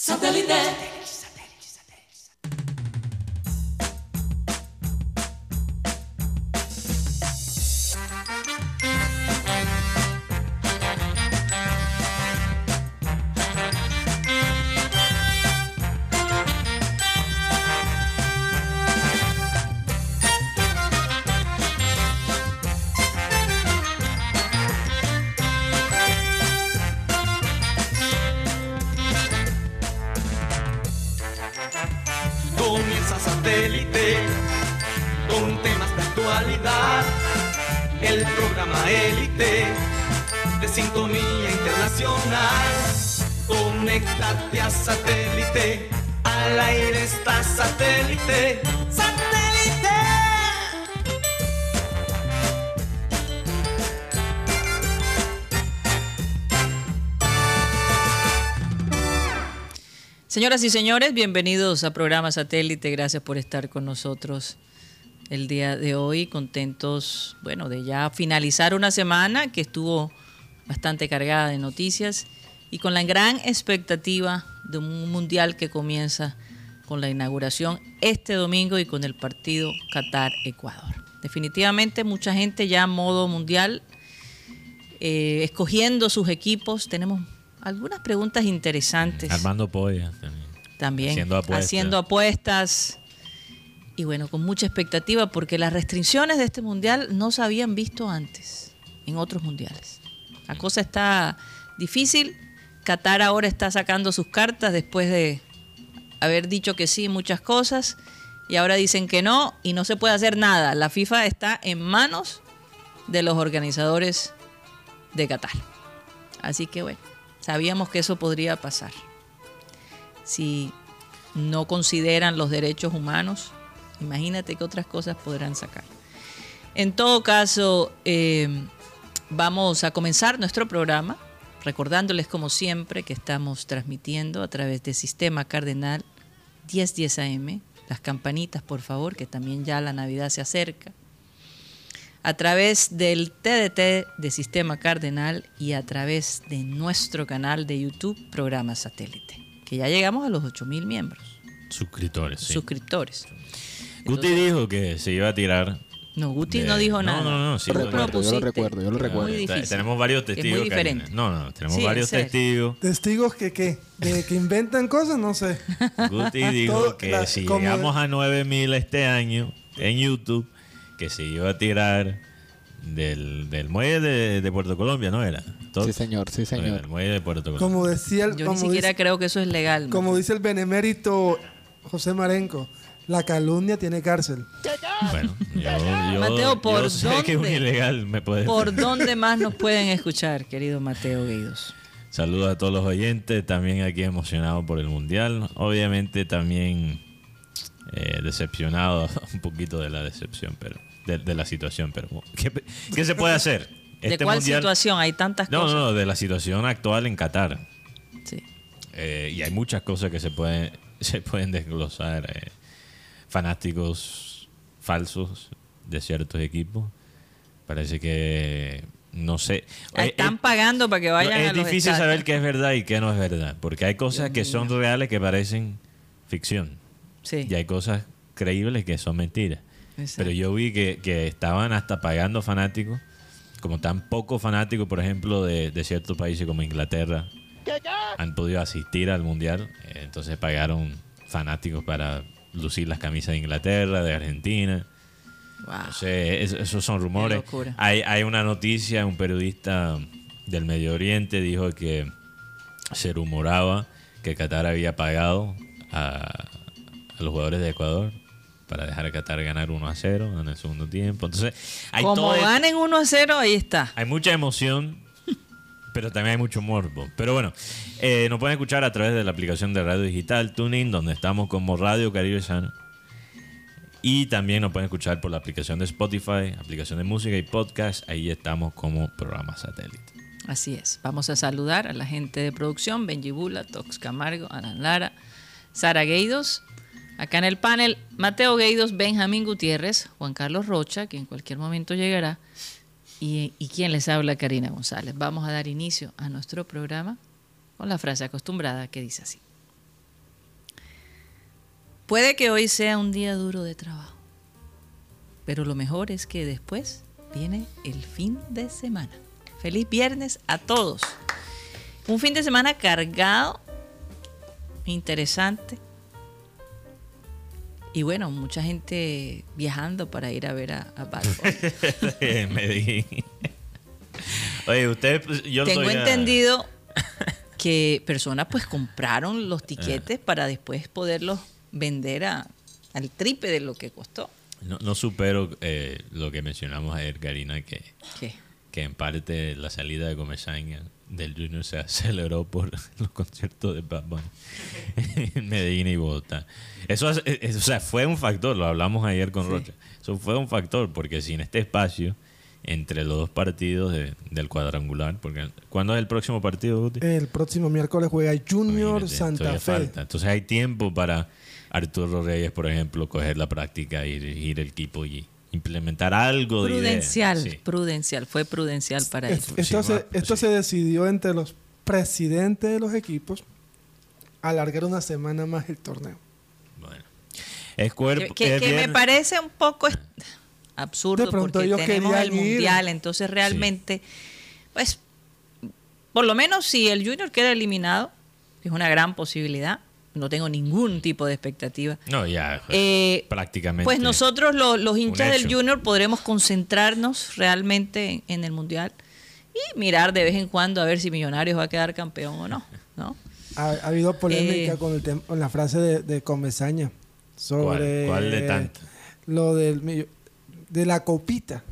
Satellite. Señoras y señores, bienvenidos a programa Satélite. Gracias por estar con nosotros el día de hoy. Contentos, bueno, de ya finalizar una semana que estuvo bastante cargada de noticias y con la gran expectativa de un mundial que comienza con la inauguración este domingo y con el partido Qatar-Ecuador. Definitivamente mucha gente ya modo mundial, eh, escogiendo sus equipos. Tenemos algunas preguntas interesantes. Armando Polla también. También Haciendo apuestas. haciendo apuestas. Y bueno, con mucha expectativa porque las restricciones de este mundial no se habían visto antes en otros mundiales. La cosa está difícil. Qatar ahora está sacando sus cartas después de haber dicho que sí en muchas cosas y ahora dicen que no y no se puede hacer nada. La FIFA está en manos de los organizadores de Qatar. Así que bueno, sabíamos que eso podría pasar. Si no consideran los derechos humanos, imagínate qué otras cosas podrán sacar. En todo caso, eh, vamos a comenzar nuestro programa recordándoles como siempre que estamos transmitiendo a través del sistema cardenal 1010 AM. Las campanitas, por favor, que también ya la Navidad se acerca. A través del TDT de Sistema Cardenal y a través de nuestro canal de YouTube, Programa Satélite, que ya llegamos a los 8.000 miembros, Suscriptores, sí. suscriptores. Guti dijo que se iba a tirar. No, Guti de- no dijo no, nada. No, no, sí. Tú lo recuerdo, yo lo recuerdo, yo lo recuerdo. Muy difícil. Tenemos varios Es muy testigos. diferente. Karina. No, no, tenemos Sí, varios testigos. ¿Testigos que qué? ¿De que inventan cosas? No sé. Guti dijo Todo- que la- si llegamos a 9000 este año en YouTube, que se iba a tirar del, del muelle de, de Puerto Colombia, ¿no era? Sí, señor, sí, Del señor. muelle de Puerto Colombia. Como decía el, Yo ni siquiera dice, creo que eso es legal. como dice el benemérito José Marenco, la calumnia tiene cárcel. Bueno, yo, yo- Mateo, ¿por yo sé que un dónde? ilegal me puede ¿Por dónde más nos pueden escuchar, querido Mateo Gueidos? Saludos a todos los oyentes, también aquí emocionado por el Mundial. Obviamente también eh, decepcionado un poquito de la decepción, pero de, de la situación. Pero ¿qué, qué se puede hacer? ¿De Este cuál Mundial- situación? Hay tantas No, cosas. no, no, de la situación actual en Qatar. Sí. Eh, y hay muchas cosas que se pueden, se pueden desglosar. eh, fanáticos falsos de ciertos equipos. Parece que, no sé. Eh, Están pagando para que vayan no, a es los difícil estadios. saber qué es verdad y qué no es verdad, porque hay cosas que son reales que parecen ficción Sí. y hay cosas creíbles que son mentiras. Exacto. Pero yo vi que, que estaban hasta pagando fanáticos, como tan pocos fanáticos, por ejemplo, de, de ciertos países como Inglaterra, han podido asistir al Mundial, entonces pagaron fanáticos para lucir las camisas de Inglaterra, de Argentina. Wow. No sé, es- esos son rumores. Hay, hay una noticia, un periodista del Medio Oriente dijo que se rumoraba que Qatar había pagado a, a los jugadores de Ecuador para dejar a Qatar ganar 1 a 0 en el segundo tiempo. Entonces, hay, Como todo- ganen 1 a 0, ahí está. hay mucha emoción, pero también hay mucho morbo. Pero bueno, eh, nos pueden escuchar a través de la aplicación de radio digital Tuning, donde estamos como Radio Caribe Sano. Y también nos pueden escuchar por la aplicación de Spotify, aplicación de música y podcast. Ahí estamos como programa satélite. Así es. Vamos a saludar a la gente de producción, Benji Bula, Tox Camargo, Alan Lara, Sara Gueidos. Acá en el panel, Mateo Gueidos, Benjamín Gutiérrez, Juan Carlos Rocha, que en cualquier momento llegará, y, y quien les habla, Karina González. Vamos a dar inicio a nuestro programa con la frase acostumbrada que dice así. Puede que hoy sea un día duro de trabajo, pero lo mejor es que después viene el fin de semana. Feliz viernes a todos. Un fin de semana cargado, interesante. Y bueno, mucha gente viajando para ir a ver a, a Bad Bunny. en Medellín. Oye, usted, pues, yo Tengo entendido que personas pues compraron los tiquetes para después poderlos vender a, al tripe de lo que costó. No, no supero eh, lo que mencionamos ayer, Karina, que, ¿Qué? que en parte la salida de Comesaña del Junior se aceleró por los conciertos de Bad Bunny en Medellín y Bogotá. Eso, es- es- o sea, fue un factor, lo hablamos ayer con Rocha. Eso fue un factor, porque sin este espacio entre los dos partidos de- del cuadrangular, porque ¿cuándo es el próximo partido, Guti? El próximo miércoles juega Junior Imagínate, Santa Fe. falta. Entonces hay tiempo para Arturo Reyes, por ejemplo, coger la práctica y dirigir el equipo y implementar algo de idea. Prudencial, Sí. prudencial, fue prudencial para Es- eso. Esto, Sí, se, esto sí. se decidió entre los presidentes de los equipos alargar una semana más el torneo. Bueno. Es cuerpo. Que, que- es que me parece un poco absurdo De porque ellos tenemos el ir. mundial, entonces realmente, pues, por lo menos si el Junior queda eliminado, que es una gran posibilidad, no tengo ningún tipo de expectativa. No, ya. Eh, prácticamente. Pues nosotros lo- los hinchas del. Junior podremos concentrarnos realmente en, en el mundial y mirar de vez en cuando a ver si Millonarios va a quedar campeón o no, ¿no? Ha, ha habido polémica Eh. con, el con la frase de, de Comesaña sobre ¿Cuál? ¿Cuál de tanto? lo del de la copita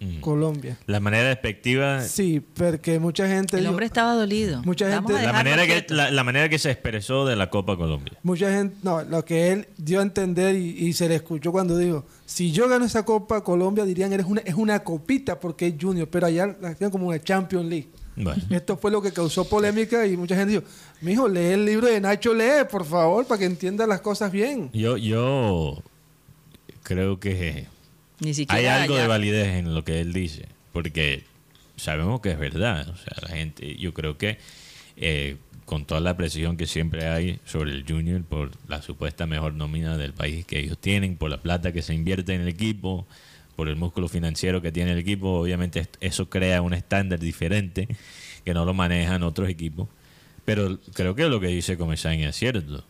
Mm. Colombia. La manera despectiva. Sí, porque mucha gente El dijo- hombre estaba dolido. Mucha Vamos gente- La manera, que, la, la manera que se expresó de la Copa Colombia. Mucha gente, no, lo que él dio a entender y, y se le escuchó cuando dijo, si yo gano esa Copa Colombia dirían eres una, es una copita porque es Junior, pero allá la hacían como una Champions League. Bueno. Esto fue lo que causó polémica y mucha gente dijo, mijo, lee el libro de Nacho Lee, por favor, para que entienda las cosas bien. Yo, yo creo que Ni hay algo allá. de validez en lo que él dice, porque sabemos que es verdad. O sea, la gente, yo creo que eh, con toda la presión que siempre hay sobre el Junior por la supuesta mejor nómina del país que ellos tienen, por la plata que se invierte en el equipo, por el músculo financiero que tiene el equipo, obviamente eso crea un estándar diferente que no lo manejan otros equipos. Pero creo que lo que dice Comesaña es cierto.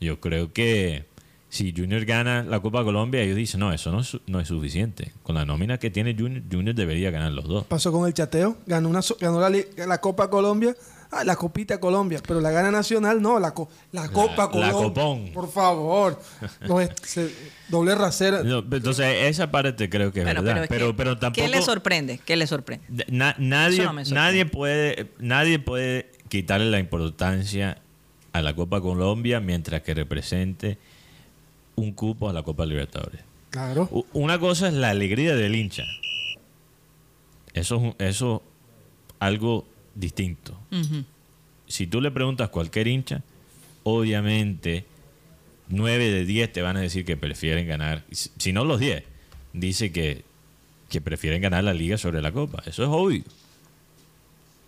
Yo creo que si Junior gana la Copa Colombia, ellos dicen, no, eso no es, su- no es suficiente. Con la nómina que tiene Junior, Junior debería ganar los dos. Pasó con el chateo, ganó, una, so- ganó la, la Copa Colombia, ah, la Copita Colombia, pero la gana nacional no, la, la Copa la Colombia. Copón. Por favor. No, es- se- doble rasera. No, entonces, esa parte creo que es Bueno, verdad. es Pero, que- pero, tampoco... ¿Qué le sorprende? ¿Qué le sorprende? Na- nadie, no sorprende. nadie, puede, nadie puede quitarle la importancia a la Copa Colombia mientras que represente un cupo a la Copa Libertadores. Claro. U- Una cosa es la alegría del hincha. Eso es un- eso algo distinto. Si tú le preguntas a cualquier hincha, obviamente 9 de 10 te van a decir que prefieren ganar, si si no los 10, dice que, que prefieren ganar la liga sobre la copa. Eso es obvio.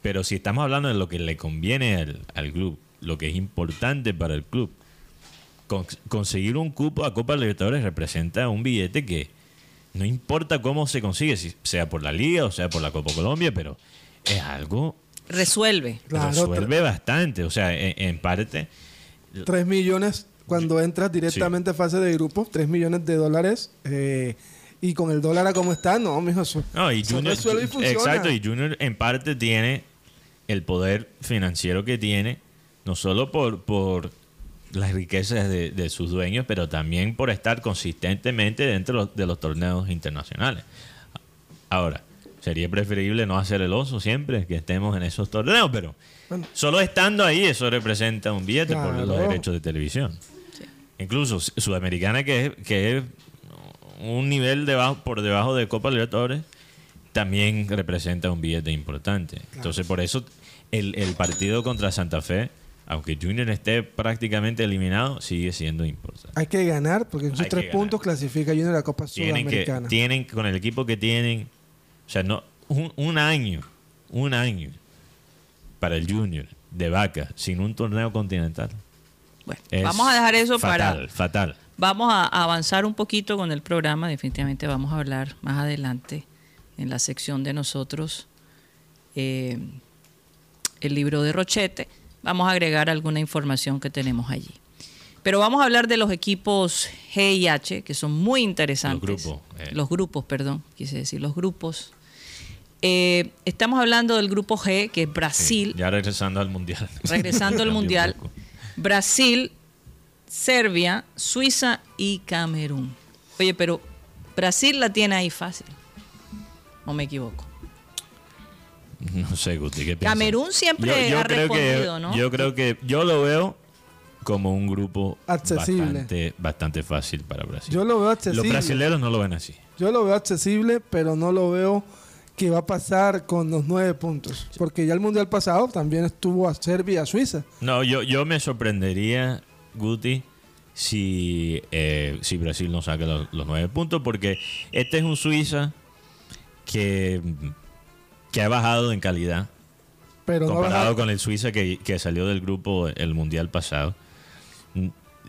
Pero si estamos hablando de lo que le conviene al, al club, lo que es importante para el club, con- conseguir un cupo a Copa Libertadores representa un billete que no importa cómo se consigue, si sea por la liga o sea por la Copa Colombia, pero es algo Resuelve. Claro, resuelve bastante. O sea, en, en parte, 3 millones cuando entras directamente a fase de grupo, 3 millones de dólares. eh, y con el dólar a como está, no, mijo, eso, no, y eso Junior, resuelve y funciona. exacto, y Junior en parte tiene el poder financiero que tiene, no solo por, por las riquezas de, de sus dueños, pero también por estar consistentemente dentro de los, de los torneos internacionales. Ahora, sería preferible no hacer el oso siempre que estemos en esos torneos, pero Bueno. solo estando ahí eso representa un billete por los derechos de televisión. Incluso Su- Sudamericana, que es, que es un nivel debajo, por debajo de Copa Libertadores, también representa un billete importante. Entonces, por eso el, el partido contra Santa Fe, aunque Junior esté prácticamente eliminado, sigue siendo importante. Hay que ganar, porque en que tres puntos clasifica Junior a la Copa Tienen que, Sudamericana. tienen, con el equipo que tienen, o sea, no, un, un año, un año para el Junior de vaca sin un torneo continental. Bueno, Es vamos a dejar eso fatal, para... Fatal. Vamos a avanzar un poquito con el programa. Definitivamente vamos a hablar más adelante en la sección de nosotros eh, el libro de Rochete. Vamos a agregar alguna información que tenemos allí. Pero vamos a hablar de los equipos G y H, que son muy interesantes. Los grupos, eh. Los grupos, perdón, quise decir, los grupos. Eh, estamos hablando del grupo G, que es Sí, Brasil, ya regresando al mundial. regresando al mundial. Brasil, Serbia, Suiza y Camerún. Oye, pero Brasil la tiene ahí fácil. ¿O me equivoco? No sé, Guti, ¿qué piensas? Camerún siempre ha creo que, respondido, ¿no? Yo creo que yo lo veo como un grupo Accesible. bastante, bastante fácil para Brasil. Yo lo veo Los accesible. brasileños no lo ven así. Yo lo veo accesible, pero no lo veo que va a pasar con los nueve puntos. Porque ya el mundial pasado también estuvo a Serbia y a Suiza. No, yo, yo me sorprendería, Guti, si, eh, si Brasil no saca los, los nueve puntos, porque este es un Suiza que, que ha bajado en calidad Pero comparado con el Suiza que, que salió del grupo el mundial pasado.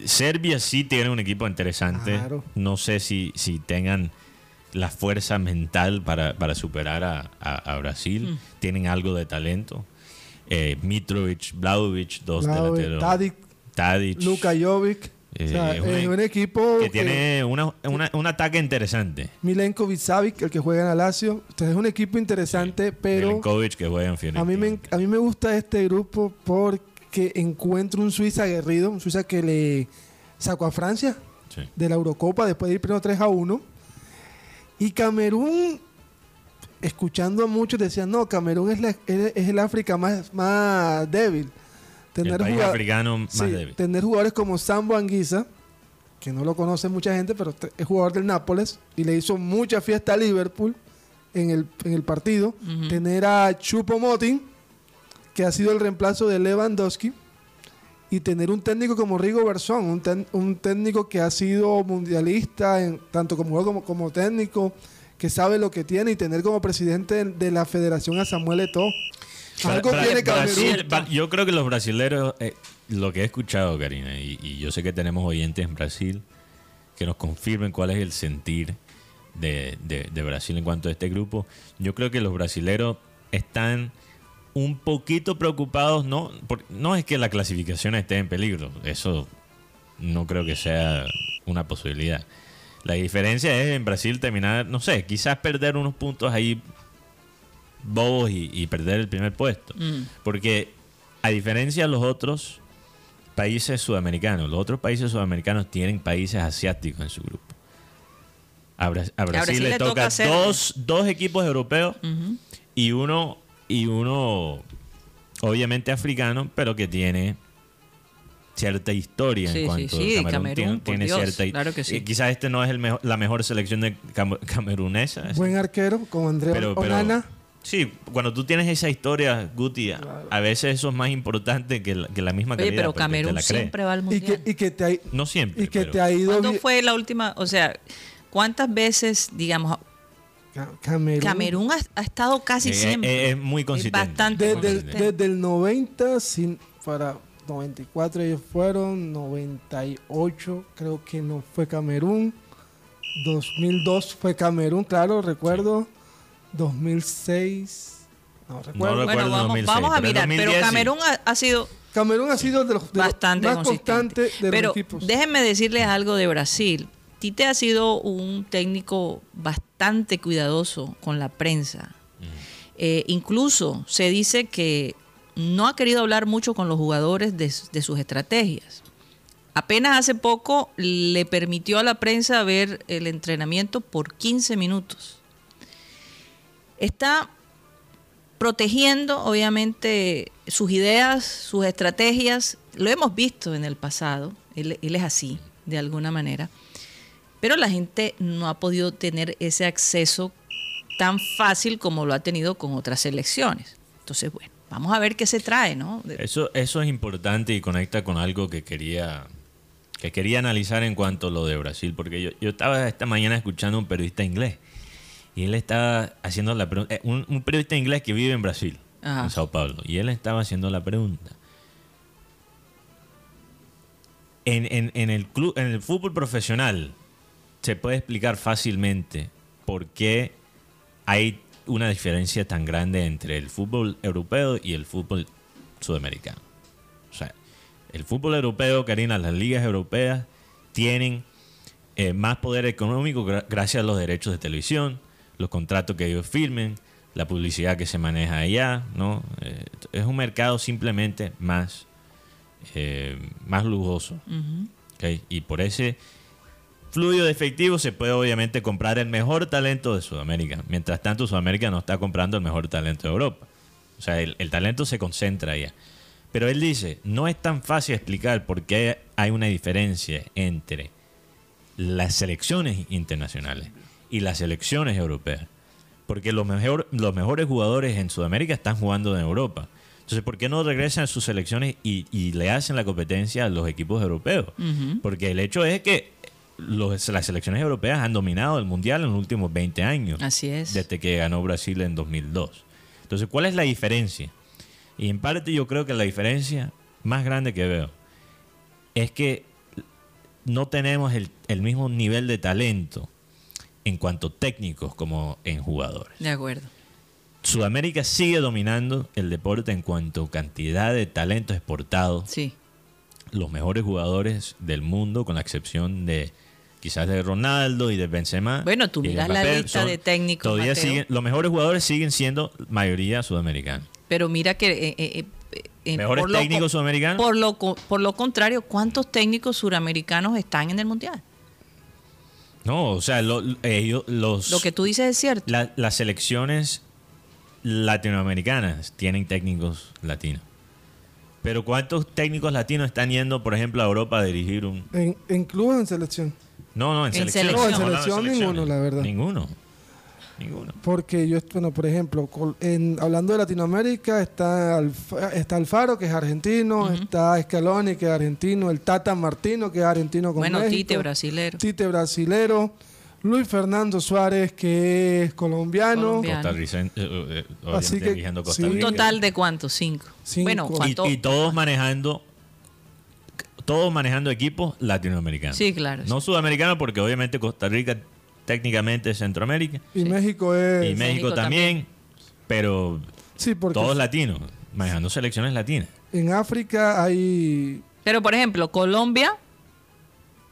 Serbia sí tiene un equipo interesante. Claro. No sé si, si tengan la fuerza mental para, para superar a, a- a Brasil. Mm. Tienen algo de talento. Eh, Mitrovic, Vlahovic, dos Vlahovic, delanteros. Tadic, Tadic, Luka Jovic. Eh, o sea, es un es un equipo que tiene una- una- un ataque interesante. Milenkovic Savic, el que juega en la Lazio. Entonces es un equipo interesante, pero Milinkovic que juega en Fiorentina. a mí, me, a mí me gusta este grupo porque encuentro un Suiza aguerrido, un Suiza que le sacó a Francia Sí. de la Eurocopa después de ir primero 3 a 1. Y Camerún, escuchando a muchos, decían, no, Camerún es, la- es, es el África más, más débil. El país jugad- africano más Sí, débil. tener jugadores como Sambo Anguisa, que no lo conoce mucha gente, pero es jugador del Nápoles y le hizo mucha fiesta a Liverpool en el, en el partido. Tener a Chupo Motin, que ha sido el reemplazo de Lewandowski. Y tener un técnico como Rigo Bersón, un, un técnico que ha sido mundialista, en, tanto como jugador como, como técnico, que sabe lo que tiene, y tener como presidente de, de la federación a Samuel Eto'o. Algo tiene Brasil, yo creo que los brasileros, eh, lo que he escuchado, Karina, y, y yo sé que tenemos oyentes en Brasil que nos confirmen cuál es el sentir de, de- de Brasil en cuanto a este grupo. Yo creo que los brasileros están un poquito preocupados, no, por- no es que la clasificación esté en peligro, eso no creo que sea una posibilidad. La diferencia es en Brasil terminar, no sé, quizás perder unos puntos ahí bobos y, y perder el primer puesto. Mm. Porque a diferencia de los otros países sudamericanos, los otros países sudamericanos tienen países asiáticos en su grupo. A, Bra- a Brasil, Brasil le le toca, dos, dos equipos europeos y uno, y uno obviamente africano, pero que tiene cierta historia Sí, en sí, cuanto sí, Camerún Camerún, tiene, por tiene Dios, cierta claro que sí. eh, quizás este no es el mejo- la mejor selección de cam- camerunesa Buen arquero, como André pero, pero- Onana. Sí, cuando tú tienes esa historia, Guti, a- a veces eso es más importante que la, que la misma Oye, calidad. pero Camerún siempre va al Y mundial. que, y que te ha, No siempre. y que pero- te ha ido ¿Cuándo fue la última? O sea, ¿cuántas veces, digamos, Ca- Camerún. Camerún ha, ha estado casi Eh, siempre? eh, es muy consistente. bastante Desde, el- consistente. desde el 90 sin, para 94 ellos fueron, 98 creo que no fue Camerún, 2002 fue Camerún, claro, recuerdo, 2006, no recuerdo. No recuerdo. bueno, vamos, 2006, vamos a mirar, pero 2010 sí. Camerún ha, ha sido Camerún ha sido de los, de los bastante más constantes de pero los equipos. déjenme decirles algo de Brasil. Tite ha sido un técnico bastante cuidadoso con la prensa. Eh, incluso se dice que no ha querido hablar mucho con los jugadores de, de sus estrategias. Apenas hace poco le permitió a la prensa ver el entrenamiento por 15 minutos. Está protegiendo, obviamente, sus ideas, sus estrategias. Lo hemos visto en el pasado. Él, es así, de alguna manera. Pero la gente no ha podido tener ese acceso tan fácil como lo ha tenido con otras selecciones. Entonces, bueno, vamos a ver qué se trae, ¿no? Eso, eso es importante y conecta con algo que quería, que quería analizar en cuanto a lo de Brasil, porque yo, yo estaba esta mañana escuchando a un periodista inglés y él estaba haciendo la pregunta, eh, un, un periodista inglés que vive en Brasil, Ajá. en Sao Paulo, y él estaba haciendo la pregunta. en, en- en el club, en el fútbol profesional se puede explicar fácilmente por qué hay una diferencia tan grande entre el fútbol europeo y el fútbol sudamericano. O sea, el fútbol europeo, Karina, las ligas europeas tienen eh, más poder económico gra- gracias a los derechos de televisión, los contratos que ellos firmen, la publicidad que se maneja allá, ¿no? Eh, es un mercado simplemente más, eh, más lujoso. Y por ese fluido de efectivo se puede obviamente comprar el mejor talento de Sudamérica. Mientras tanto, Sudamérica no está comprando el mejor talento de Europa. O sea, el, el talento se concentra allá. Pero él dice, no es tan fácil explicar por qué hay una diferencia entre las selecciones internacionales y las selecciones europeas. Porque los, mejor- los mejores jugadores en Sudamérica están jugando en Europa. Entonces, ¿por qué no regresan a sus selecciones y, y le hacen la competencia a los equipos europeos? Porque el hecho es que los- las selecciones europeas han dominado el Mundial en los últimos 20 años. Así es. Desde que ganó Brasil en 2002. Entonces, ¿cuál es la diferencia? Y en parte yo creo que la diferencia más grande que veo es que no tenemos el, el mismo nivel de talento en cuanto técnicos como en jugadores. De acuerdo. Sudamérica sigue dominando el deporte en cuanto a cantidad de talento exportado. Sí. Los mejores jugadores del mundo, con la excepción de quizás de Ronaldo y de Benzema. Bueno, tú miras la lista son- de técnicos, Todavía Mateo. siguen, los mejores jugadores siguen siendo mayoría sudamericanos. Pero mira que... eh, eh, eh, eh, ¿Mejores por lo técnicos co- sudamericanos? Por lo, por lo contrario, ¿cuántos técnicos suramericanos están en el Mundial? No, o sea, lo- ellos, los, Lo que tú dices es cierto. la- las selecciones latinoamericanas tienen técnicos latinos. Pero ¿cuántos técnicos latinos están yendo, por ejemplo, a Europa a dirigir un... En, en clubes o en selección. No, no, en, En selección. selección. No, en selección ninguno, la verdad. Ninguno. Ninguno. Porque yo, bueno, por ejemplo, en, hablando de Latinoamérica, está, Alfa- está Alfaro, que es argentino, está Scaloni, que es argentino, el Tata Martino, que es argentino con Bueno, México, Tite, brasilero. Tite brasilero, Luis Fernando Suárez, que es colombiano. Costarricense, eh, eh, obviamente Así que, dirigiendo Costa sí. ¿Un Rica. total de cuántos? Cinco. Cinco. Bueno, Y, ¿cuánto? y todos manejando todos manejando equipos latinoamericanos. Sí, claro, No sudamericanos porque obviamente Costa Rica técnicamente es Centroamérica y México es... y México, México también, pero sí, porque todos latinos, manejando selecciones latinas. en África hay... Pero, por ejemplo, Colombia,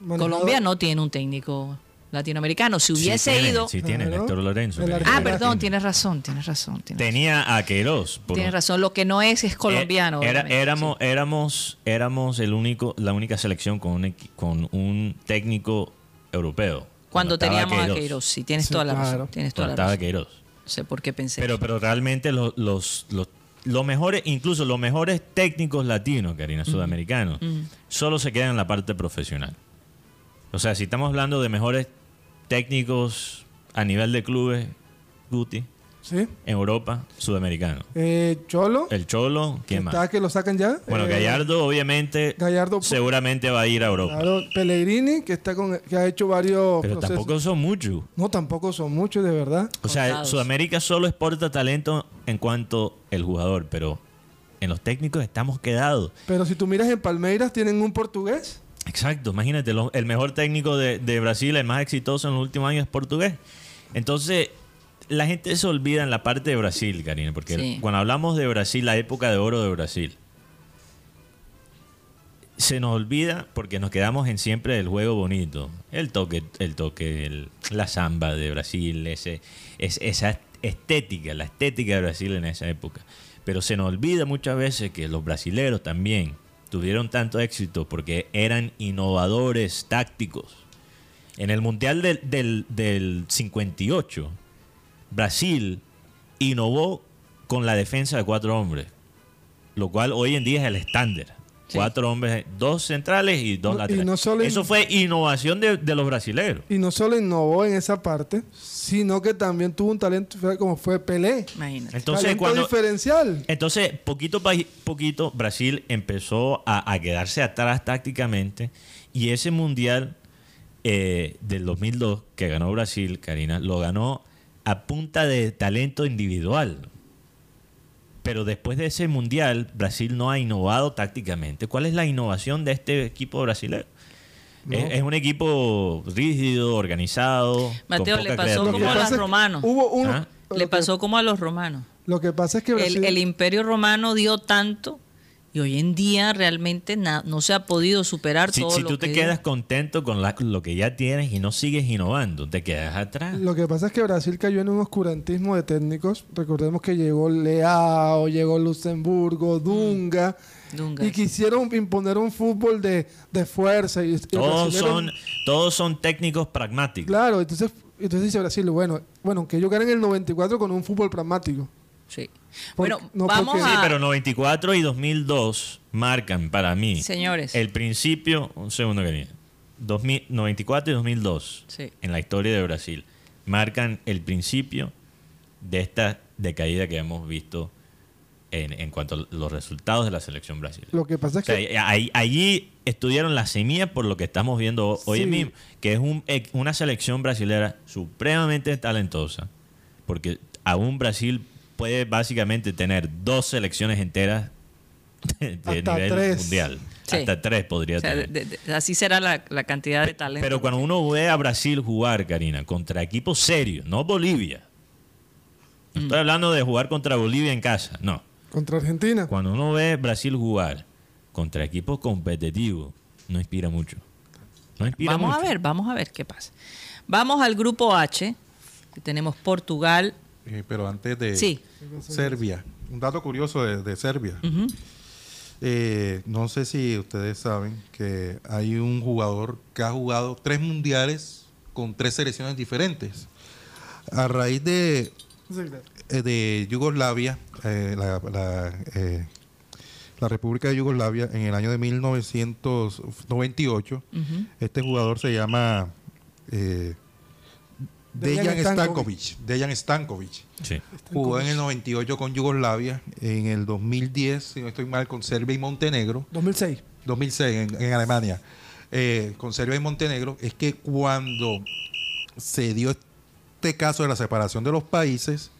manejador- Colombia no tiene un técnico latinoamericano. Si hubiese sí tiene, ido... Sí tiene. Héctor Lorenzo. Ah, perdón, tienes razón, tienes razón. Tienes, Tenía a Queiroz. por- tienes razón. Lo que no es es colombiano. Eh, Era- obviamente, éramos, sí. éramos, éramos el único, la única selección con un, con un técnico europeo. Cuando teníamos a Queiroz. Sí, tienes Sí, toda la razón. Tienes toda Cuando la estaba razón. Queiroz. No sé por qué pensé. Pero, pero realmente los, los, los, los mejores, incluso los mejores técnicos latinos, Karina, sudamericanos, solo se quedan en la parte profesional. O sea, si estamos hablando de mejores técnicos a nivel de clubes, Guti, Sí. en Europa, sudamericano. Eh, Cholo, El Cholo, que ¿quién más? está que lo sacan ya. Bueno, Eh, Gallardo, obviamente, Gallardo, seguramente va a ir a Europa. Claro, Pellegrini, que está con, que ha hecho varios Pero procesos. tampoco son muchos. No, tampoco son muchos, de verdad. O sea, Contados. Sudamérica solo exporta talento en cuanto el jugador, pero en los técnicos estamos quedados. Pero si tú miras en Palmeiras, tienen un portugués. Exacto, imagínate, lo- el mejor técnico de, de Brasil, el más exitoso en los últimos años es portugués. Entonces, la gente se olvida en la parte de Brasil, Karina, porque Sí. cuando hablamos de Brasil, la época de oro de Brasil, se nos olvida porque nos quedamos en siempre el juego bonito. El toque, el toque, el- la samba de Brasil, ese, es, esa estética, la estética de Brasil en esa época. Pero se nos olvida muchas veces que los brasileros también tuvieron tanto éxito porque eran innovadores tácticos. En el Mundial del, del, del 58, Brasil innovó con la defensa de cuatro hombres, lo cual hoy en día es el estándar. Sí. Cuatro hombres, dos centrales y dos No- y laterales. no solo Eso fue innovación de, de los brasileños. Y no solo innovó en esa parte, sino que también tuvo un talento como fue Pelé. Imagínate. Entonces, talento cuando, diferencial. entonces poquito a poquito, Brasil empezó a, a quedarse atrás tácticamente y ese mundial eh, del 2002 que ganó Brasil, Karina, lo ganó a punta de talento individual. Pero después de ese mundial, Brasil no ha innovado tácticamente. ¿Cuál es la innovación de este equipo brasileño? Es, es un equipo rígido, organizado. Mateo, con le pasó como a los romanos. Hubo un, ¿Ah? lo Le que- pasó como a los romanos. Lo que pasa es que Brasil, El, el imperio romano dio tanto y hoy en día realmente na- no se ha podido superar Si, todo si lo tú te que quedas contento con la- lo que ya tienes y no sigues innovando, te quedas atrás. lo que pasa es que Brasil cayó en un oscurantismo de técnicos. Recordemos que llegó Leao, llegó Luxemburgo, Dunga. Dunga, Y quisieron imponer un fútbol de, de fuerza. Y, y Todos son, todos son técnicos pragmáticos. Claro, entonces, entonces dice Brasil, bueno, bueno, que ellos ganen el 94 con un fútbol pragmático. Sí. Bueno, no, vamos porque- Sí, a... pero 94 y 2002 marcan para mí Señores. el principio, un segundo que 2000, 94 y 2002 Sí. en la historia de Brasil marcan el principio de esta decaída que hemos visto en, en cuanto a los resultados de la selección brasileña. Lo que pasa O es sea, que ahí- allí estudiaron la semilla por lo que estamos viendo ho- hoy Sí. mismo, que es un, una selección brasilera supremamente talentosa, porque aún Brasil puede básicamente tener dos selecciones enteras de, de Hasta nivel tres. mundial. Sí. Hasta tres podría o sea, tener. de- de- así será la, la cantidad de talento. Pero cuando uno ve a Brasil jugar, Karina, contra equipos serios, no Bolivia. No Mm. estoy hablando de jugar contra Bolivia en casa, no. contra Argentina. Cuando uno ve Brasil jugar contra equipos competitivos, no inspira mucho. No inspira vamos mucho. a ver, vamos a ver qué pasa. Vamos al grupo H, que tenemos Portugal. Eh, pero antes de Sí. Serbia, un dato curioso de, de Serbia. Eh, no sé si ustedes saben que hay un jugador que ha jugado tres mundiales con tres selecciones diferentes. A raíz de, eh, de Yugoslavia, eh, la, la, eh, la República de Yugoslavia, en el año de 1998, Ujú. este jugador se llama eh, Dejan Stankovic. Dejan Stankovic. Sí. Jugó en el 98 con Yugoslavia, en el 2010, si no estoy mal, con Serbia y Montenegro, 2006. 2006 en, en Alemania, eh, con Serbia y Montenegro, es que cuando se dio este caso de la separación de los países,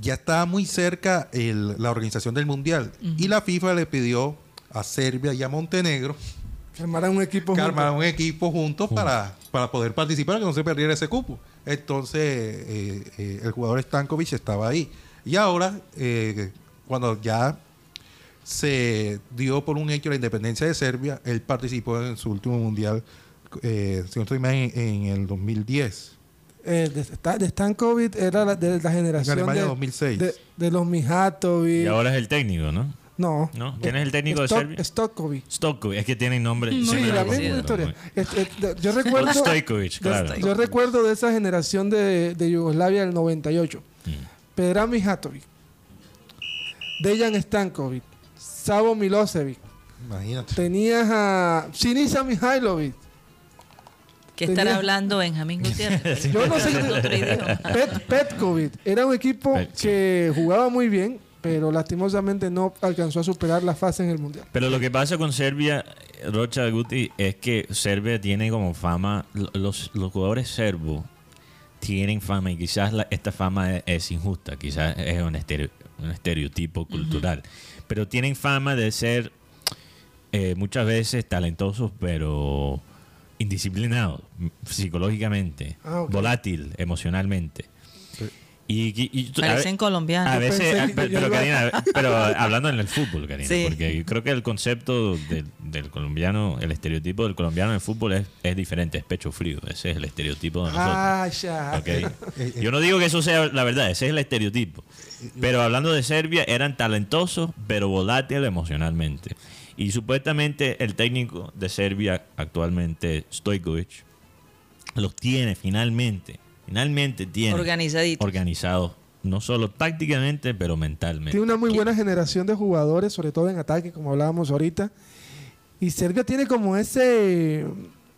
ya estaba muy cerca el- la organización del Mundial y la FIFA le pidió a Serbia y a Montenegro Que armaran un equipo que juntos. armaran un equipo juntos para, para poder participar, que no se perdiera ese cupo. Entonces, eh, eh, el jugador Stankovic estaba ahí. Y ahora, eh, cuando ya se dio por un hecho la independencia de Serbia, él participó en su último mundial, eh, si no estoy mal, en, en el 2010. Eh, de, de Stankovic era la- de la generación Alemania de, 2006. de, de los Mijatovic. Y ahora es el técnico, ¿no? No. ¿No? ¿Quién es el técnico de Serbia? Stokovic. Stokovic, es que tienen nombre. Sí, la misma historia. yo recuerdo, Stojkovic, claro. yo recuerdo de esa generación de, de Yugoslavia del 98. Mm. Pedra Mijatovic, Dejan Stankovic, Savo Milosevic. Imagínate. Tenías a Sinisa Mihailovic. ¿Qué estará Tenía- hablando Benjamín Gutiérrez? Yo no sé Petkovic. Era un equipo Pet, sí. que jugaba muy bien, pero lastimosamente no alcanzó a superar la fase en el Mundial. Pero lo que pasa con Serbia, Rocha Guti, es que Serbia tiene como fama, lo- los, los jugadores serbos tienen fama y quizás la- esta fama es, es injusta, quizás es un, estereo- un estereotipo cultural, pero tienen fama de ser eh, muchas veces talentosos, pero indisciplinados psicológicamente, Ah, volátil emocionalmente. Y, y- y- a Parecen colombianos. a veces, pensé a- pero, Karina, pero hablando en el fútbol, Karina, Sí. porque yo creo que el concepto del, del colombiano, el estereotipo del colombiano en el fútbol es, es diferente, es pecho frío, ese es el estereotipo de nosotros. Ah, ya. ¿ok? Yo no digo que eso sea la verdad, ese es el estereotipo. Pero hablando de Serbia, eran talentosos, pero volátiles emocionalmente. Y supuestamente el técnico de Serbia actualmente, Stojkovic, los tiene finalmente, finalmente tiene Organizaditos. organizados, no solo tácticamente, pero mentalmente. Tiene una muy buena generación de jugadores, sobre todo en ataque, como hablábamos ahorita. Y Serbia tiene como ese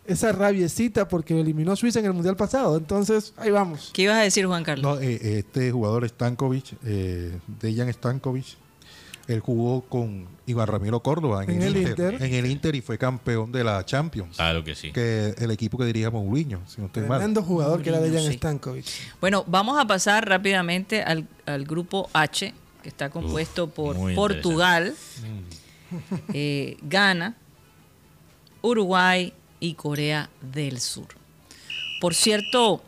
esa rabiecita porque eliminó a Suiza en el Mundial pasado. Entonces, ahí vamos. ¿Qué ibas a decir, Juan Carlos? No, eh, este jugador Stankovic, eh, Dejan Stankovic, él jugó con Iván Ramiro Córdoba en, En el, el Inter, Inter. En el Inter y fue campeón de la Champions. Claro que sí. Que el equipo que dirige Mourinho, si no estoy mal. Tremendo jugador que era Mourinho, Dejan sí. Stankovic. Bueno, vamos a pasar rápidamente al, al grupo H. que está compuesto por Portugal, eh, Ghana, Uruguay y Corea del Sur. Por cierto,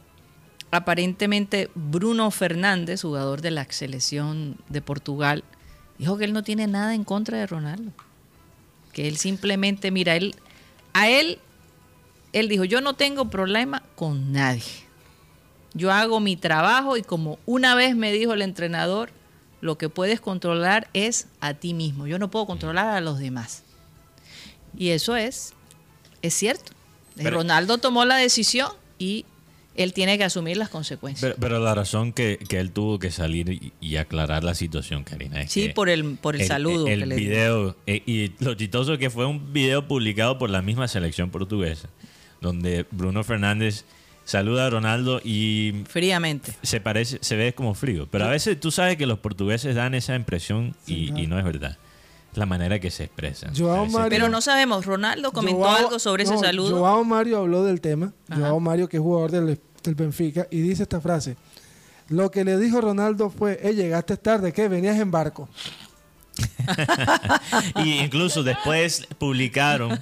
aparentemente Bruno Fernández, jugador de la selección de Portugal, dijo que él no tiene nada en contra de Ronaldo. Que él simplemente, mira, él, a él, él dijo, yo no tengo problema con nadie. Yo hago mi trabajo y como una vez me dijo el entrenador, lo que puedes controlar es a ti mismo. Yo no puedo controlar a los demás. Y eso es, es cierto. Pero- Ronaldo tomó la decisión y él tiene que asumir las consecuencias. Pero, pero la razón que, que él tuvo que salir y, y aclarar la situación, Karina, es Sí, que por el- por el saludo El, que le video, eh, y lo chistoso que fue un video publicado por la misma selección portuguesa, donde Bruno Fernández saluda a Ronaldo y Fríamente. se parece, se ve como frío. Pero a veces tú sabes que los portugueses dan esa impresión y, y no es verdad. La manera que se expresan. Joao Mario- Pero no sabemos, Ronaldo comentó Joao- algo sobre ese saludo. Joao Mario habló del tema. Ajá. Joao Mario, que es jugador del, del Benfica, y dice esta frase. Lo que le dijo Ronaldo fue, eh, llegaste tarde, ¿qué? Venías en barco. y incluso después publicaron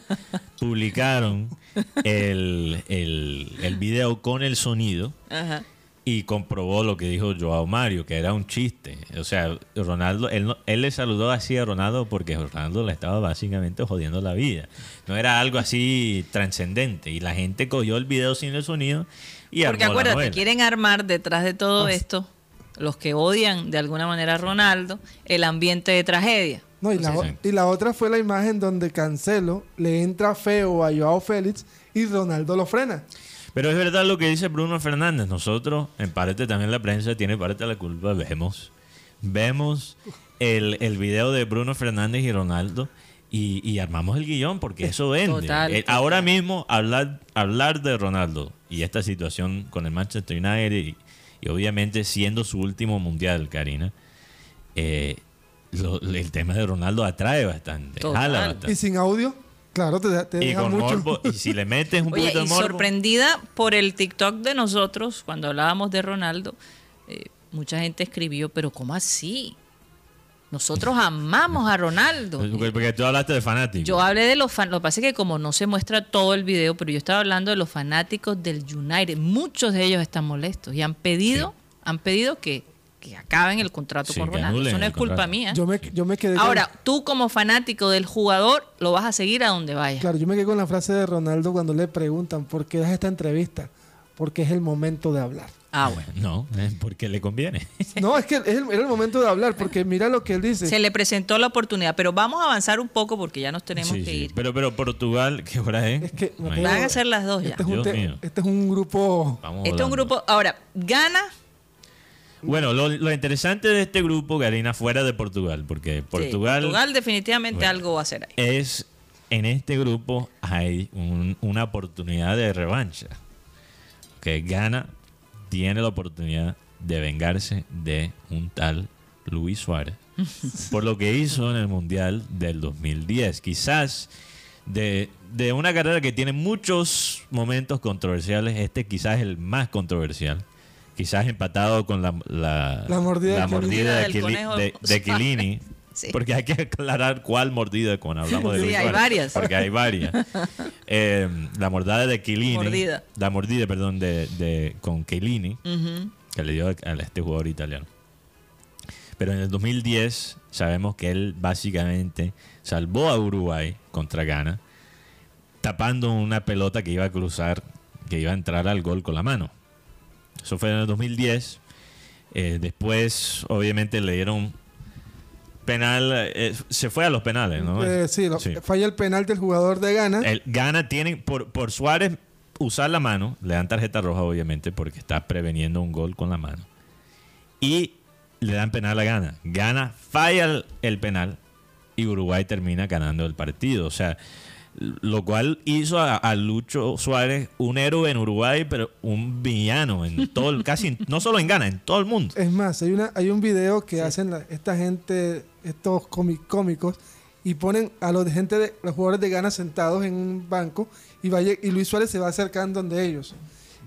publicaron el, el, el video con el sonido Ajá. Y comprobó lo que dijo Joao Mario, que era un chiste. O sea, Ronaldo, él, no- él le saludó así a Ronaldo porque Ronaldo le estaba básicamente jodiendo la vida. No era algo así trascendente. Y la gente cogió el video sin el sonido y Porque armó acuérdate, quieren armar detrás de todo esto, los que odian de alguna manera a Ronaldo, el ambiente de tragedia. No, y, la, y la otra fue la imagen donde Cancelo le entra feo a Joao Félix y Ronaldo lo frena. Pero es verdad lo que dice Bruno Fernández. Nosotros, en parte también la prensa tiene parte de la culpa. Vemos, vemos el, el video de Bruno Fernández y Ronaldo y, y armamos el guion porque eso vende. Total, Eh, total. Ahora mismo hablar, hablar de Ronaldo y esta situación con el Manchester United y, y obviamente siendo su último mundial, Karina, eh, lo- el tema de Ronaldo atrae bastante, Total. jala Y sin audio, claro, te, te Y deja con mucho. morbo, y si le metes un Oye, poquito de morbo, sorprendida por el TikTok de nosotros, cuando hablábamos de Ronaldo, eh, mucha gente escribió, pero ¿cómo así? Nosotros amamos a Ronaldo. porque tú hablaste de fanáticos. Yo hablé de los fan, lo que pasa es que como no se muestra todo el video, pero yo estaba hablando de los fanáticos del United. Muchos de ellos están molestos y han pedido, han pedido que, que acaben el contrato Sí, con Ronaldo. Eso no es culpa contrato. mía. Yo me, yo me quedé con- Ahora, tú como fanático del jugador, lo vas a seguir a donde vaya. Claro, yo me quedé con la frase de Ronaldo cuando le preguntan por qué das esta entrevista. Porque es el momento de hablar. Ah, bueno. No, es porque le conviene. No, es que es el- era el momento de hablar, porque mira lo que él dice. Se le presentó la oportunidad, pero vamos a avanzar un poco porque ya nos tenemos Sí, que sí. ir. Pero, pero Portugal, ¿qué hora es? Es que No puedo- Van a ser las dos ya. Este es, un Dios te- mío. este es un grupo. Vamos Este es un grupo. Ahora, gana. Bueno, lo, lo interesante de este grupo, Karina, fuera de Portugal, porque sí, Portugal, Portugal definitivamente Bueno. algo va a hacer ahí. es. En este grupo hay un- una oportunidad de revancha. Que Ghana tiene la oportunidad de vengarse de un tal Luis Suárez por lo que hizo en el Mundial del 2010. Quizás de, de una carrera que tiene muchos momentos controversiales, este quizás es el más controversial. Quizás empatado con la, la, La mordida la mordida de. Sí. Porque hay que aclarar cuál mordida cuando hablamos de Sí, Luis hay varias. Porque hay varias. Eh, la mordada de Chiellini. Mordida. La mordida, perdón, de, de, con Ujú. que le dio a este jugador italiano. Pero en el 2010 sabemos que él básicamente salvó a Uruguay contra Ghana, tapando una pelota que iba a cruzar, que iba a entrar al gol con la mano. Eso fue en el 2010. Eh, después, obviamente, le dieron penal. eh, se fue a los penales, ¿no? Eh, sí, lo- Sí. falla el penal del jugador de Ghana. El Gana tiene, por, por Suárez usar la mano, le dan tarjeta roja obviamente porque está preveniendo un gol con la mano. Y le dan penal a Gana. Gana falla el, el penal y Uruguay termina ganando el partido. O sea, lo cual hizo a, a Lucho Suárez un héroe en Uruguay, pero un villano en todo el, casi, no solo en Ghana, en todo el mundo. Es más, hay, una, hay un video que hacen la- esta gente, estos cómi- cómicos, y ponen a los de gente de los jugadores de Ghana sentados en un banco y, vaya, y Luis Suárez se va acercando donde ellos.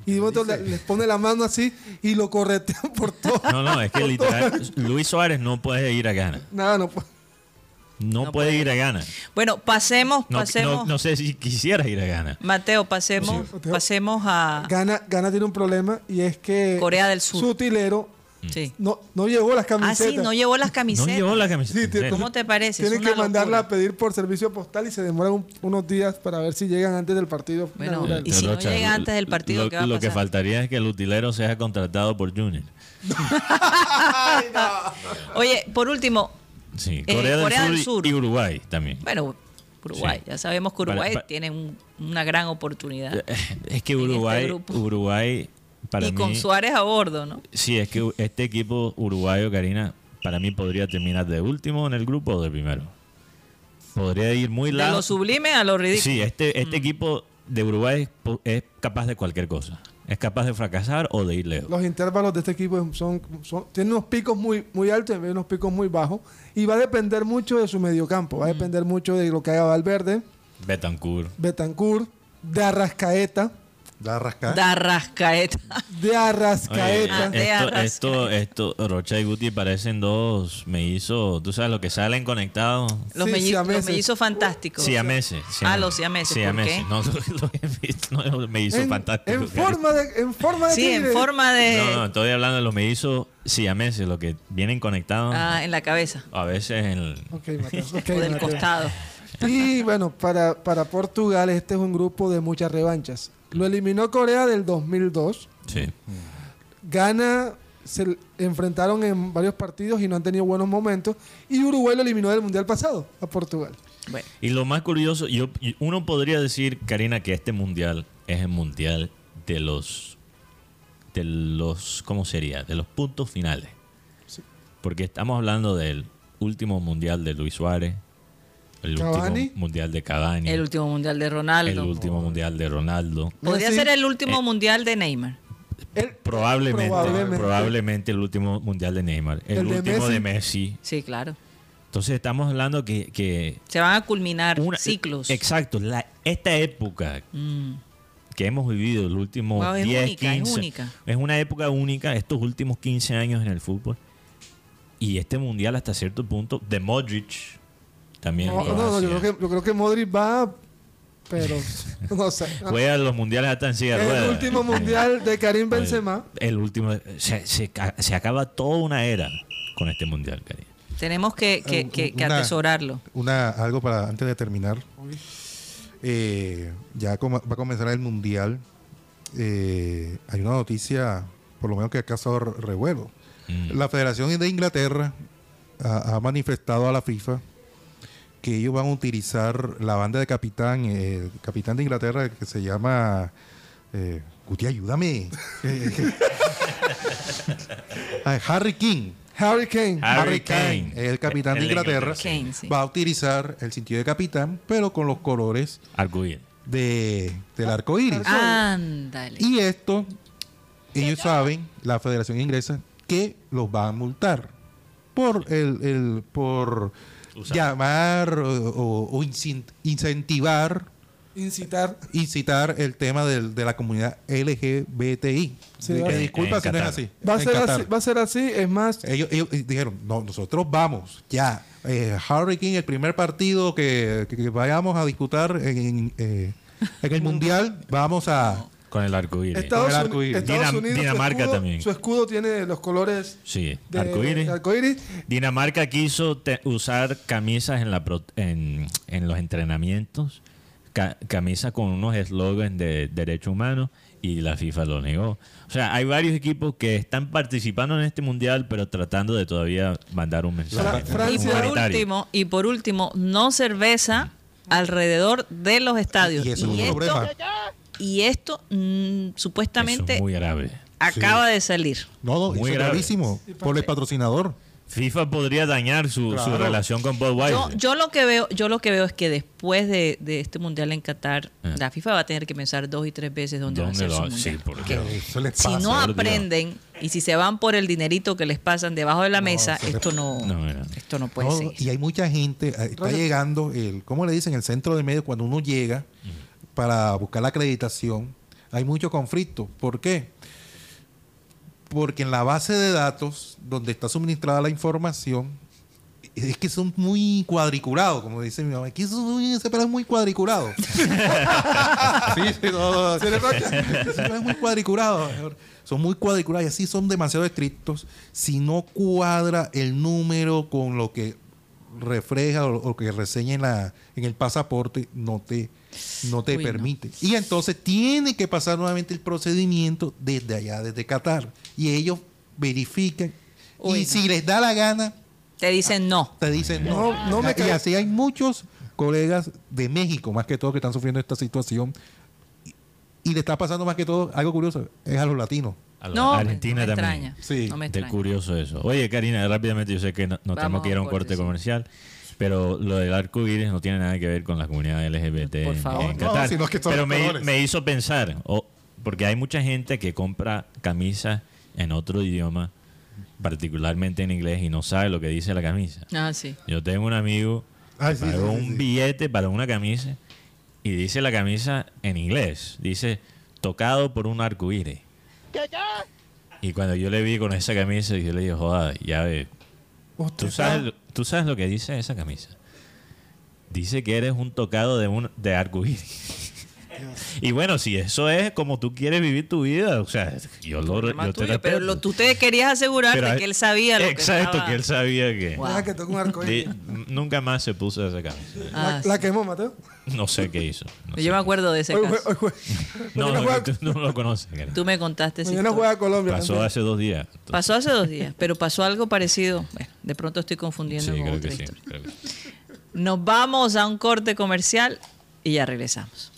Y de momento le- les pone la mano así y lo corretean por todo. No, no, es que literal, Luis Suárez no puede ir a Ghana. Nada, no puede. No, No puede puede ir a Ghana. Bueno, pasemos, No, pasemos. no, no sé si quisiera ir a Ghana. Mateo, pasemos, Sí. pasemos a Gana, Gana tiene un problema y es que Corea del Sur. su utilero sí. no, no llevó las Ah, camisetas. sí, no llevó las No camisetas. llevó la camiseta. Sí, ¿en te- serio? ¿Cómo te parece? Tienen que mandarla a pedir por servicio postal y se demoran un- unos días para ver si llegan antes del partido. Bueno, y si no llega antes del partido, lo, ¿qué va a lo que faltaría es que el utilero sea contratado por Junior. Oye, por último, Sí, Eh, Corea, Corea del, del Sur, y Uruguay también. bueno, Uruguay, Sí. ya sabemos que Uruguay para- tiene un- una gran oportunidad. Es que este Uruguay. Uruguay para y mí, con Suárez a bordo, ¿no? sí, es que este equipo uruguayo, Karina, para mí podría terminar de último en el grupo o de primero. Podría ir muy De largo. lo sublime a lo ridículo. Sí, este, Mm. este equipo de Uruguay es capaz de cualquier cosa. Es capaz de fracasar o de ir lejos. Los intervalos de este equipo son, son- tienen unos picos muy, muy altos y unos picos muy bajos. Y va a depender mucho de su mediocampo. Mm. Va a depender mucho de lo que haga Valverde, Betancourt. Betancourt, de Arrascaeta, La rascada. Da rascaeta. de Oye, Arrascaeta. Ah, de esto, Arrascaeta. esto, esto, Rocha y Guti parecen dos mellizos, tú sabes lo que salen conectados. Los, Sí, melli- siameses. los mellizos fantásticos. Siameses. Ah, los siameses, ¿por qué? No, lo he visto, no los mellizos en, fantásticos. en forma de, en forma de Sí, en forma de... No, no, estoy hablando de los mellizos siameses, los que vienen conectados Ah, en la cabeza. a veces en el... Ok, Mateo, ok, o del Mateo. costado. Y bueno, para, para Portugal este es un grupo de muchas revanchas. Lo eliminó Corea del 2002. Sí. Ghana se enfrentaron en varios partidos y no han tenido buenos momentos. Y Uruguay lo eliminó del Mundial pasado a Portugal. Bueno, Y lo más curioso, yo, uno podría decir, Karina, que este mundial es el mundial de los, de los, ¿cómo sería? De los puntos finales. Porque estamos hablando del último mundial de Luis Suárez, el Cavani. último mundial de Cavani, el el, último mundial de Ronaldo. último mundial de Ronaldo. Podría ser el último Eh, mundial de Neymar. El- Probablemente, Probablemente. probablemente, el último mundial de Neymar, el, El último de Messi. Messi. Sí, claro. Entonces estamos hablando que, que Se van a culminar una- ciclos. Exacto, la, esta época Mm. que hemos vivido los últimos Wow, es 10, única, es 15. única. es una época única, estos últimos 15 años en el fútbol. Y este mundial hasta cierto punto, de Modric también. no, no, no, yo, creo que, yo creo que Modric va, pero no sé. Juega los mundiales hasta en silla de El último mundial de Karim Benzema. El último. Se, se ca- se acaba toda una era con este mundial, Karim. Tenemos que, que- Eh, que- que una- atesorarlo. Una, algo para antes de terminar. Eh, ya como- va a comenzar el mundial. Eh, hay una noticia, por lo menos que ha causado re- revuelo. Mm. La Federación de Inglaterra ha, ha manifestado a la FIFA que ellos van a utilizar la banda de capitán, eh, el capitán de Inglaterra que se llama. Eh, Guti, ayúdame. Ah, Harry King. Harry Kane. Harry Kane. el capitán de El de Inglaterra, Inglaterra. Kane, sí. va a utilizar el sentido de capitán, pero con los colores Arcoíris. de, del arco iris. Ándale. Y esto, ellos saben, la Federación Inglesa, que los va a multar por el, el- por Usar. llamar o, o- o incin- incentivar, Incitar. incitar el tema del- de la comunidad LGBTI. Sí, De- va- que disculpa si no es así. Va a, ser así, va a ser así, es más, Ellos, ellos dijeron, no, nosotros vamos, ya. Eh, Harry King, el primer partido que, que- que vayamos a disputar en, en, eh, en el Mundial, vamos a... Con el arcoíris. Estados, el arco iris. Estados Dinam- Unidos, su Dinamarca escudo- también. Su escudo tiene los colores Sí, de arcoíris. arcoíris. Dinamarca quiso usar camisas en, la pro- en, en los entrenamientos, ca- camisas con unos eslogans de derechos humanos y la FIFA lo negó. O sea, hay varios equipos que están participando en este mundial, pero tratando de todavía mandar un mensaje Fra- Y por último, y por último, no cerveza alrededor de los estadios. Y eso es un esto, problema. Y esto mm, Eso supuestamente es muy grave. acaba de salir. No, no, Muy eso grave. gravísimo por el patrocinador. FIFA podría dañar su, relación con Budweiser. Yo, yo lo que veo, yo lo que veo es que después de, de este mundial en Qatar, Ah. la FIFA va a tener que pensar dos y tres veces dónde, va a ¿Dónde ser lo su Sí, mundial. porque Eso les Si pasa. no aprenden y si se van por el dinerito que les pasan debajo de la mesa, esto no, No, esto no puede No, seguir. y hay mucha gente, eh, está llegando, el, ¿cómo le dicen? El centro de medio, cuando uno llega para buscar la acreditación, hay mucho conflicto. ¿Por qué? Porque en la base de datos donde está suministrada la información, es que son muy cuadriculados, como dice mi mamá. Ese pelo es muy cuadriculado. sí, sí, no, no, ¿se le toca? Ese pelo es muy cuadriculado. Son muy cuadriculados y así son demasiado estrictos. Si no cuadra el número con lo que refleja o lo que reseña en, la, en el pasaporte, no te, no te Uy, no. permite. Y entonces tiene que pasar nuevamente el procedimiento desde allá, desde Qatar. Y ellos verifican. Uy, y no. si les da la gana, Te dicen no. te dicen no. No, no me y así hay muchos colegas de México, más que todo, que están sufriendo esta situación. Y, y le está pasando más que todo, algo curioso, es a los latinos. A la No, me- Argentina no me también. extraña. Sí. No me extraña. curioso eso. Oye, Karina, rápidamente, yo sé que no, tenemos que ir a un corte corte, sí. Pero lo del arco iris no tiene nada que ver con la comunidad LGBT Por en- favor. en No, Qatar. sino que pero me, hizo pensar, porque hay mucha gente que compra camisas en otro idioma, particularmente en inglés, y no sabe lo que dice la camisa. Ah, sí. Yo tengo un amigo que sí, pagó sí, un sí. billete para una camisa y dice la camisa en inglés. Dice, tocado por un arcoíris. Y cuando yo le vi con esa camisa, yo le dije, joda, ya ve, ¿tú sabes, lo- tú sabes lo que dice esa camisa. Dice que eres un tocado de, un, de arcoíris. Y bueno, si eso es como tú quieres vivir tu vida, o sea, yo, lo, yo te tuyo, pero lo, tú te querías asegurar Pero de que él sabía lo Exacto, que estaba... que él sabía que... Wow. Que toque un arcoíris. Di- nunca más se puso esa camisa. Ah, la, la quemó, Mateo. No sé qué hizo. no Yo me acuerdo de ese Hoy, caso. hoy No, no, juega, tú no lo conoces. Tú me contaste mañana historia. juega Colombia. Pasó también. hace dos días. Entonces, Pasó hace dos días, pero pasó algo parecido. Bueno, de pronto estoy sí, confundiendo con creo otra que sí. historia. creo que sí. Nos vamos a un corte comercial y ya regresamos.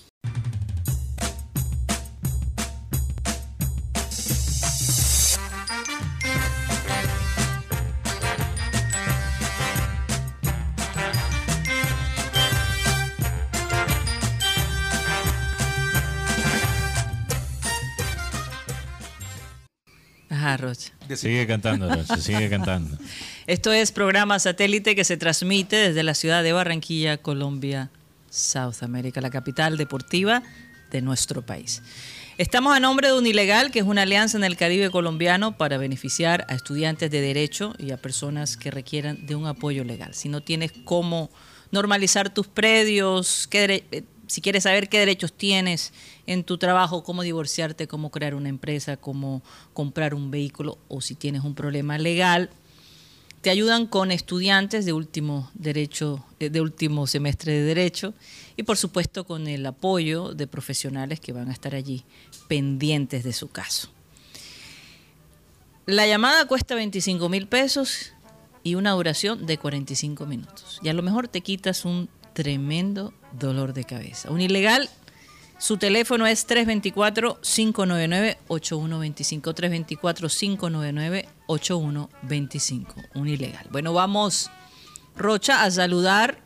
Ajá, Rocha. Sigue cantando, Rocha, sigue cantando. Esto es programa satélite que se transmite desde la ciudad de Barranquilla, Colombia, South America, la capital deportiva de nuestro país. Estamos a nombre de Unilegal, que es una alianza en el Caribe colombiano para beneficiar a estudiantes de derecho y a personas que requieran de un apoyo legal. Si no tienes cómo normalizar tus predios, qué dere- eh, si quieres saber qué derechos tienes en tu trabajo, cómo divorciarte, cómo crear una empresa, cómo comprar un vehículo o si tienes un problema legal, te ayudan con estudiantes de último derecho, eh, de último semestre de derecho y por supuesto con el apoyo de profesionales que van a estar allí pendientes de su caso. La llamada cuesta 25 mil pesos y una duración de 45 minutos. Y a lo mejor te quitas un tremendo dolor de cabeza. Un ilegal, su teléfono es 324-599-8125. 324-599-8125. Un ilegal. Bueno, vamos, Rocha, a saludar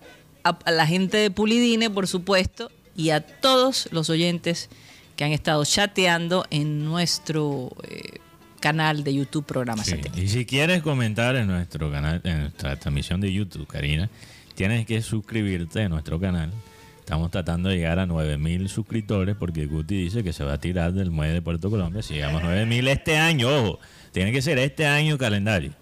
a, a la gente de Pulidine, por supuesto, y a todos los oyentes que han estado chateando en nuestro eh, canal de YouTube Programa Sí. Y si quieres comentar en nuestro canal, en nuestra transmisión de YouTube, Karina, tienes que suscribirte a nuestro canal. Estamos tratando de llegar a 9000 suscriptores porque Guti dice que se va a tirar del muelle de Puerto Colombia si llegamos a 9000 este año. Ojo, tiene que ser este año calendario.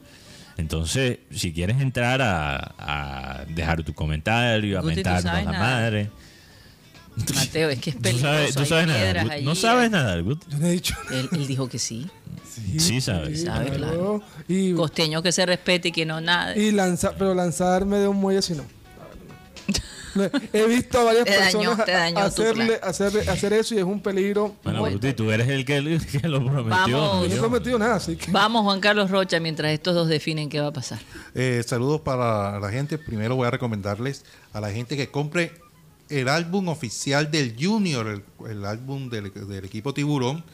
Entonces, si quieres entrar a, a dejar tu comentario, a Guti, tú mentarnos sabes la nada. madre. Mateo, es que es Tú peligroso. sabes, tú sabes Guti. allí, No sabes nadar, Guti. Yo no he dicho. Él, él dijo que sí. Sí sabes. Sabe, claro. Y, Costeño que se respete y que no nada. y lanzar, pero lanzarme de un muelle si no. He visto a varias Te dañó, personas te dañó tu hacerle, hacerle- hacer eso y es un peligro. Bueno, Bueno. Guti, tú eres el que, que lo prometió. Vamos. no he prometido nada, así que. Vamos, Juan Carlos Rocha, mientras estos dos definen qué va a pasar. Eh, saludos para la gente. Primero voy a recomendarles a la gente que compre el álbum oficial del Junior, el, el álbum del, del equipo Tiburón.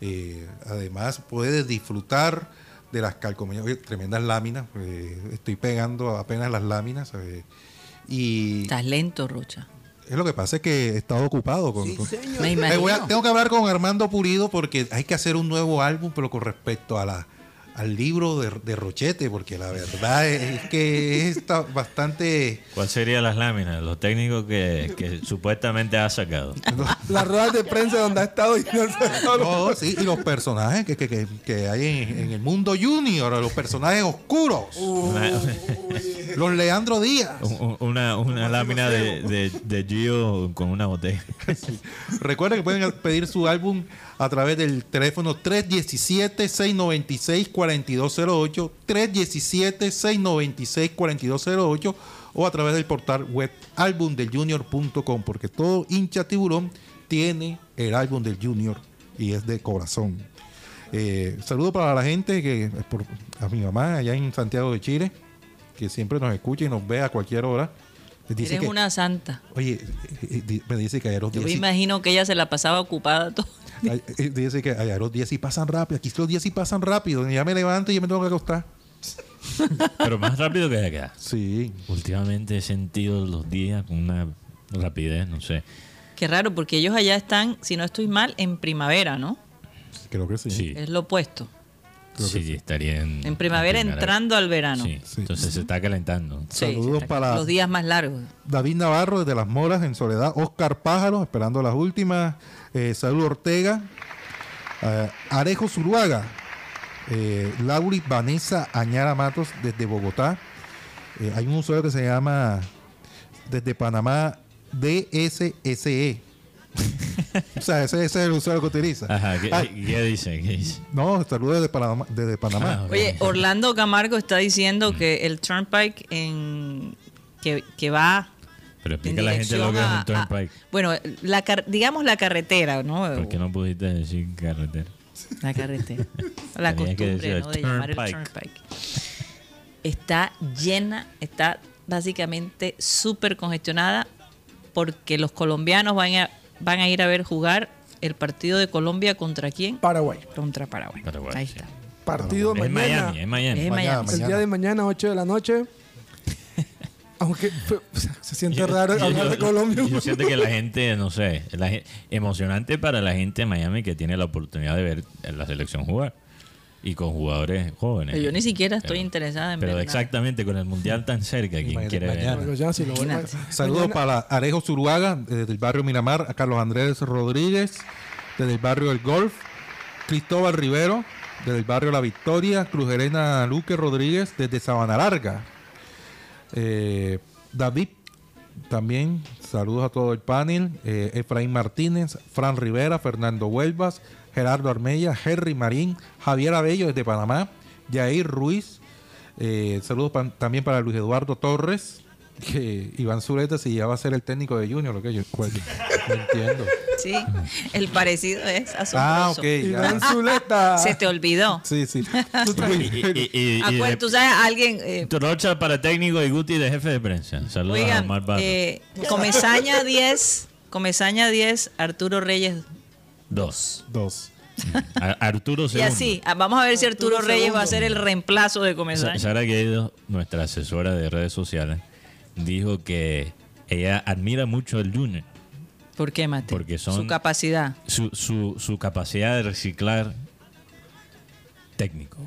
Eh, además, puedes disfrutar de las calcomanías, tremendas láminas. eh, estoy pegando apenas las láminas. eh, y Estás lento, Rocha. es lo que pasa es que he estado ocupado con, con- Me imagino. voy a- tengo que hablar con Armando Pulido porque hay que hacer un nuevo álbum, pero con respecto a la al libro de, de Rochete, porque la verdad es, que está bastante... ¿Cuáles serían las láminas? Los técnicos que, que supuestamente ha sacado. Las ruedas de prensa donde ha estado y no se- No, sí, y los personajes que, que- que- que hay en, en el mundo junior, los personajes oscuros, los Leandro Díaz. un- una, una lámina de, de, de Gio con una botella. Recuerden que pueden pedir su álbum a través del teléfono 317-696-4208, 317-696-4208 o a través del portal web albumdeljunior.com porque todo hincha tiburón tiene el álbum del junior y es de corazón. Eh, saludo para la gente que por- a mi mamá allá en Santiago de Chile que siempre nos escucha y nos ve a cualquier hora. Dice Eres que, una santa. Oye, eh, eh, me dice que Yo me imagino que ella se la pasaba ocupada todo. Eh, Dice que allá los días sí pasan rápido. Aquí los días sí pasan rápido. Ya me levanto y ya me tengo que acostar. Pero más rápido que de acá. Sí. Últimamente he sentido los días con una rapidez, no sé. Qué raro, porque ellos allá están, si no estoy mal, en primavera, ¿no? Creo que sí. Sí, Es lo opuesto. Sí, estaría en. En primavera entrando al verano. Sí, Sí. entonces se está calentando. Sí, Saludos está- para- los días más largos. David Navarro desde Las Moras en Soledad. Oscar Pájaro esperando las últimas. Eh, Ortega. eh, Arejo Zuluaga. Eh, Lauri Vanessa Añara Matos desde Bogotá. Eh, hay un usuario que se llama desde Panamá DSSE. o sea, ese, ese es el usuario que utiliza. Ajá, ¿qué, Ah, qué dice? ¿Qué dice? no, saludos desde Panamá. Desde Panamá. Ah. Oye, Orlando Camargo está diciendo que el Turnpike en, que, que va Pero explica a la gente lo que es un a- turnpike. bueno, la car- digamos la carretera, ¿no? ¿Por qué no pudiste decir carretera? La carretera. La Tenía que decir costumbre, el ¿no? De llamar el turnpike. Turnpike. Está llena, está básicamente súper congestionada porque los colombianos van a, van a ir a ver jugar el partido de Colombia contra quién? Paraguay. Contra Paraguay. Paraguay, Ahí sí. está. Partido Es mañana. Miami, es Miami. Es Mañana, Miami. El día de mañana, 8 de la noche. Aunque fue- o sea, se siente raro Yo- hablar yo- de Colombia. Yo siento que la gente, no sé, la emocionante para la gente de Miami que tiene la oportunidad de ver la selección jugar. Y con jugadores jóvenes. Yo ni siquiera estoy Pero- interesada en Pero ver nada. exactamente, con el mundial tan cerca, ¿quién Imagínate, quiere ver? mañana. Bueno, ya, si lo vuelvo a- Imagínate. Saludos Mañana- para Arejo Zuruaga, desde el barrio Miramar, a Carlos Andrés Rodríguez, desde el barrio El Golf, Cristóbal Rivero, desde el barrio La Victoria, Cruz Elena Luque Rodríguez, desde Sabana Larga. Eh, David, también saludos a todo el panel. Eh, Efraín Martínez, Fran Rivera, Fernando Huelvas, Gerardo Armella, Henry Marín, Javier Abello desde Panamá, Jair Ruiz. Eh, saludos pa- también para Luis Eduardo Torres, que Iván Zuleta si ya va a ser el técnico de Junior, lo que yo pues, no entiendo. Sí, el parecido es asombroso. Ah, ok. Iván Zuleta. Se te olvidó. Sí, sí. Y, y- y- y Acuérdate, de- tú sabes, alguien... eh, Rocha para técnico y Guti de jefe de prensa. Saludos a Oigan, Omar Barro. eh, Comesaña 10, Comesaña 10, Arturo Reyes. Dos. Dos. A- Arturo Y segundo. así, vamos a ver si Arturo, Arturo Reyes va a ser el reemplazo de Sa- Comesaña. Sara Guedo, nuestra asesora de redes sociales, dijo que ella admira mucho el Junior. ¿Por qué, Mate? Porque son- Su capacidad. Su, su, su capacidad de reciclar técnico.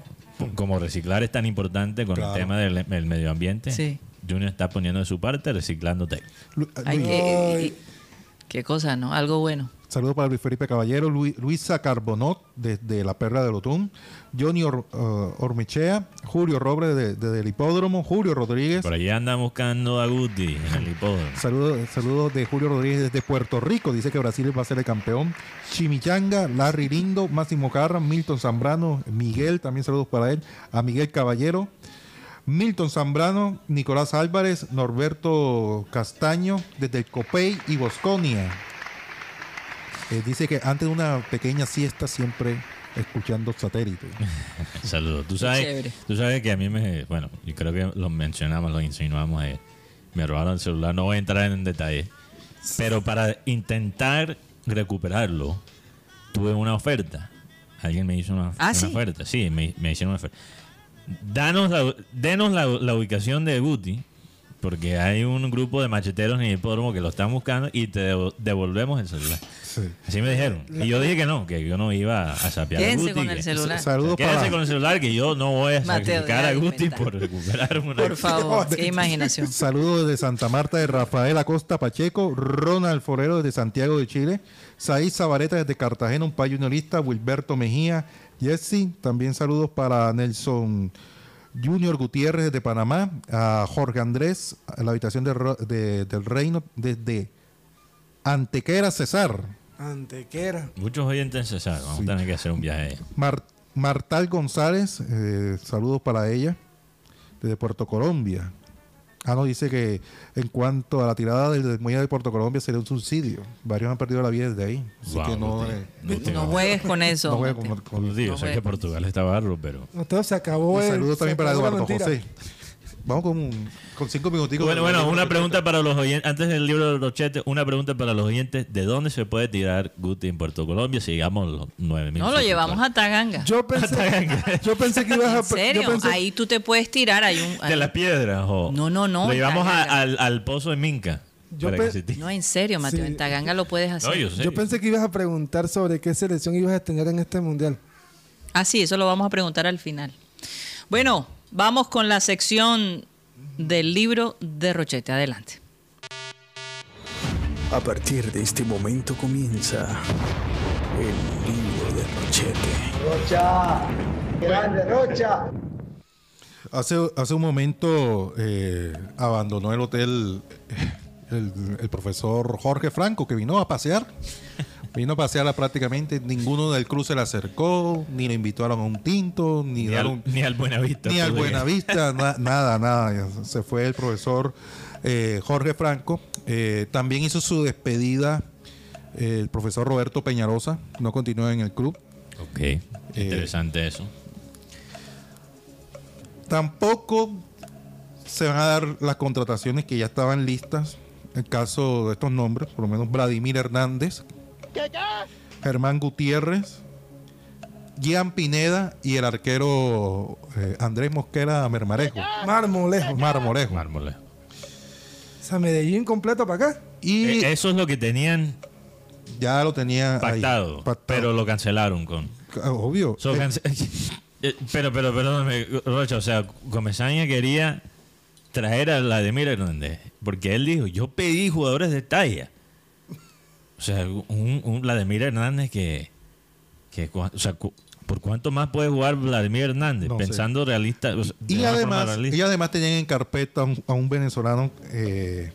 Como reciclar es tan importante con Claro. el tema del, del medio ambiente, Sí. Junior está poniendo de su parte reciclando técnico. Ay, Luis, qué, y- qué cosa, ¿no? Algo bueno. Saludos para Luis Felipe Caballero, Luis- Luisa Carbonot desde La Perla del Otún, Johnny Or- uh, Ormichea, Julio Robles de- desde el Hipódromo, Julio Rodríguez. Por allá anda buscando a Guti en el hipódromo. Saludos saludos de Julio Rodríguez desde Puerto Rico. Dice que Brasil va a ser el campeón. Chimichanga, Larry Lindo, Máximo Carra, Milton Zambrano, Miguel, también saludos para él. A Miguel Caballero, Milton Zambrano, Nicolás Álvarez, Norberto Castaño, desde el Copey y Bosconia. Eh, dice que antes de una pequeña siesta siempre escuchando satélite. Saludos. Tú sabes, tú sabes que a mí me. Bueno, yo creo que lo mencionamos, lo insinuamos ayer. Me robaron el celular, no voy a entrar en detalle. Pero para intentar recuperarlo, tuve una oferta. Alguien me hizo una, Ah, una ¿sí? oferta. Sí, me, me hicieron una oferta. Danos la, denos la, la ubicación de Guti, porque hay un grupo de macheteros en el hipódromo que lo están buscando y te devo- devolvemos el celular. Sí. Así me dijeron. Y yo dije que no, que yo no iba a sapear a Guti. con el que- celular. Saludos Quédense para, con el celular que yo no voy a Mateo, sacrificar a de Guti por recuperar una... Por favor, qué imaginación. Saludos desde Santa Marta de Rafael Acosta Pacheco, Ronald Forero desde Santiago de Chile, Said Zabareta desde Cartagena, un payo juniorista, Wilberto Mejía, Jesse, también saludos para Nelson Junior Gutiérrez desde Panamá, a Jorge Andrés, a la habitación de de- del Reino desde Antequera Cesar, Antequera. Muchos oyentes en Cesar. Vamos a tener que hacer un viaje. Mar- Martal González, eh, saludos para ella, desde Puerto Colombia. Ah, no, dice que en cuanto a la tirada del, muelle de Puerto Colombia sería un subsidio. Varios han perdido la vida desde ahí. Así Wow, que no, eh, No juegues con eso. no juegue Mateo. con- con- No sé que Portugal está barro, pero... Entonces se acabó el- saludos se también para Eduardo. José. Vamos con, un- con cinco minuticos. Bueno, bueno, una pregunta para los oyentes. Antes del libro de Rochete, una pregunta para los oyentes. ¿De dónde se puede tirar Guti en Puerto Colombia si llegamos los 9 mil? No, lo llevamos a Taganga. Yo pensé, yo pensé que ibas a... ¿En serio? Yo pensé, Ahí tú te puedes tirar. Hay un, ¿De las piedras? O No, no, no, Lo llevamos a- al, al pozo de Minca. Yo. No, en serio, Mateo. Sí. En Taganga lo puedes hacer. No, yo yo pensé que ibas a preguntar sobre qué selección ibas a tener en este mundial. Ah, sí, eso lo vamos a preguntar al final. Bueno, vamos con la sección del libro de Rochete. Adelante. A partir de este momento comienza el libro de Rochete. Rocha, grande Rocha. Hace, hace un momento eh, abandonó el hotel eh, el, el profesor Jorge Franco, que vino a pasear. Vino a pasear prácticamente. Ninguno del cruz se le acercó, ni le invitaron a un tinto, ni, Ni al, un- ni al Buenavista. ni al pude ir. Buenavista, na- nada, nada. Se fue el profesor eh, Jorge Franco. Eh, también hizo su despedida eh, el profesor Roberto Peñarosa. No continúa en el club. Ok, interesante eso. Tampoco se van a dar las contrataciones que ya estaban listas. En caso de estos nombres, por lo menos Vladimir Hernández, Germán Gutiérrez, Gian Pineda y el arquero eh, Andrés Mosquera Mermarejo. Marmolejo. Marmorejo. Mármole. O sea, Medellín completo para acá. Y Eh, eso es lo que tenían ya lo tenía ahí, pactado, pactado. pero lo cancelaron con... Ah, Obvio. So, Eh, cance- Eh, pero, pero, perdóname, Rocha, o sea, Comesaña quería traer a Vladimir Hernández, porque él dijo, yo pedí jugadores de talla. O sea, un, un Vladimir Hernández que, que cua- o sea, cu- ¿por cuánto más puede jugar Vladimir Hernández? No sé. Pensando realista. o sea, de y además, realista. y además tenían en carpeta a un, a un venezolano, eh,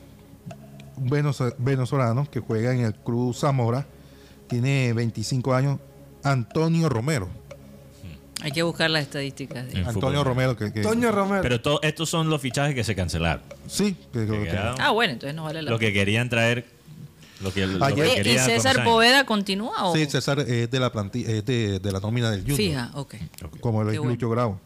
un venezo- venezolano que juega en el Cruz Zamora, tiene 25 años, Antonio Romero. Hay que buscar las estadísticas. de- Antonio. Romero, que, que- Toño Romero. Pero to- estos son los fichajes que se cancelaron. sí, que- que- Que quedaron- Ah, bueno, entonces no vale la lo que querían traer. Lo que, lo Ayer- que Oye, ¿Y César. Poveda continúa o...? sí, César es de la plantilla, es de, de la nómina del Junior, Fija, ok. como el Qué es bueno. Lucho Grau.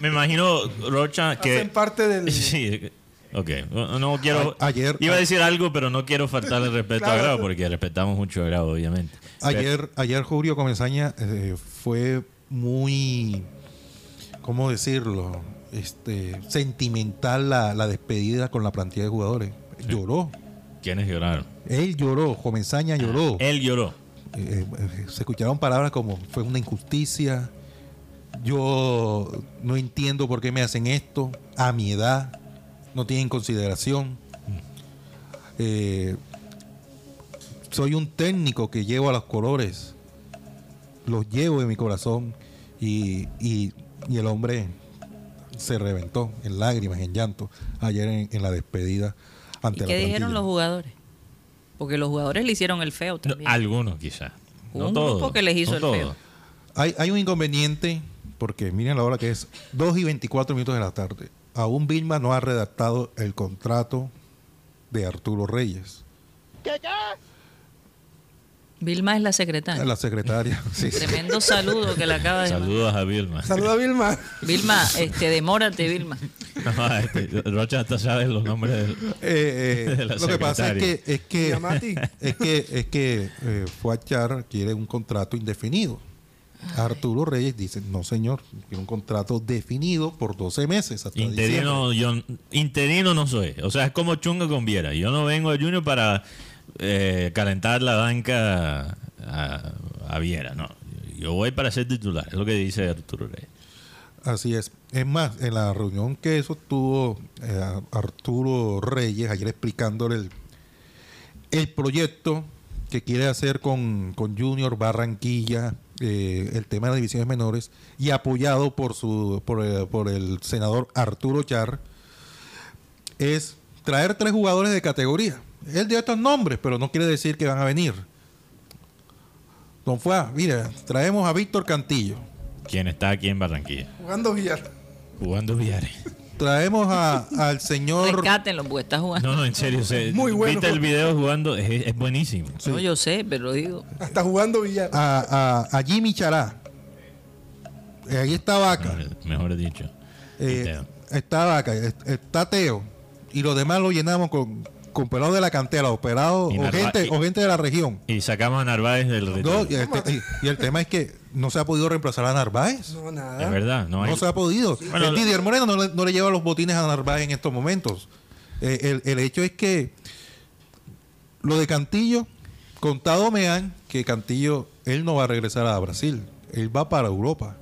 Me imagino, Rocha, que. Hacen parte del... Sí, ok. No, no quiero. A- ayer- Iba a decir algo, pero no quiero faltarle el respeto a. Grau, porque respetamos mucho a Grau, obviamente. Ayer, ayer Julio Comesaña eh, fue muy, ¿cómo decirlo? Este, sentimental la, la despedida con la plantilla de jugadores. Lloró. ¿Quiénes lloraron? Él lloró, Comesaña lloró. Él lloró. Eh, eh, se escucharon palabras como fue una injusticia, yo no entiendo por qué me hacen esto, a mi edad, no tienen consideración. Eh, soy un técnico que llevo a los colores, los llevo en mi corazón y, y- y el hombre se reventó en lágrimas, en llanto, ayer en, en la despedida ¿Y ante la qué dijeron los jugadores? Porque los jugadores le hicieron el feo No, también. algunos, quizás. No un todos. grupo que les hizo no el todos. feo. Hay, hay un inconveniente, porque miren la hora que es 2 y 24 minutos de la tarde. Aún Vilma no ha redactado el contrato de Arturo Reyes, Vilma es la secretaria. la secretaria. Sí, sí. Tremendo saludo que le acaba de mandar. Saludos a Vilma. Saluda a Vilma. Vilma, este, demórate, Vilma. No, este, Rocha hasta sabe los nombres del. Eh, eh, De la lo que pasa es que es que es que es que eh, Fuad Char quiere un contrato indefinido. Arturo Reyes dice, no señor, quiero un contrato definido por 12 meses hasta Interino, yo, interino no soy. O sea, es como chunga con Viera. Yo no vengo de Junior para eh, calentar la banca a, Viera, no. Yo voy para ser titular, es lo que dice Arturo Reyes. Así es. Es más, en la reunión que sostuvo eh, Arturo Reyes, ayer explicándole el, el proyecto que quiere hacer con, con Junior Barranquilla, eh, el tema de las divisiones menores, y apoyado por, su, por, eh, por el senador Arturo Char, es traer tres jugadores de categoría. Él dio estos nombres, pero no quiere decir que van a venir. Don Fuá, mira, traemos a Víctor Cantillo, Quien está aquí en Barranquilla, Jugando billar. jugando billares. traemos a- al señor Rescátenlo, porque está jugando. No, no, en serio. se- Muy bueno. Viste el video jugando, es, es buenísimo. No, yo sé, pero digo. Hasta jugando billar. a, a- a Jimmy Chará. Eh, ahí está Vaca. Mejor, mejor dicho. Eh, Teo. está Vaca. est- Está Teo. Y los demás lo llenamos con, con pelados de la cantera, o Narva- gente, y- o gente de la región. Y sacamos a Narváez del retiro. No, y, este- y- y el tema es que no se ha podido reemplazar a Narváez. No, Es nada. verdad, no hay. No se ha podido. Bueno, el lo- Didier Moreno no le, no le lleva los botines a Narváez en estos momentos. Eh, el, el hecho es que lo de Cantillo, contado me han que Cantillo, él no va a regresar a Brasil. Él va para Europa.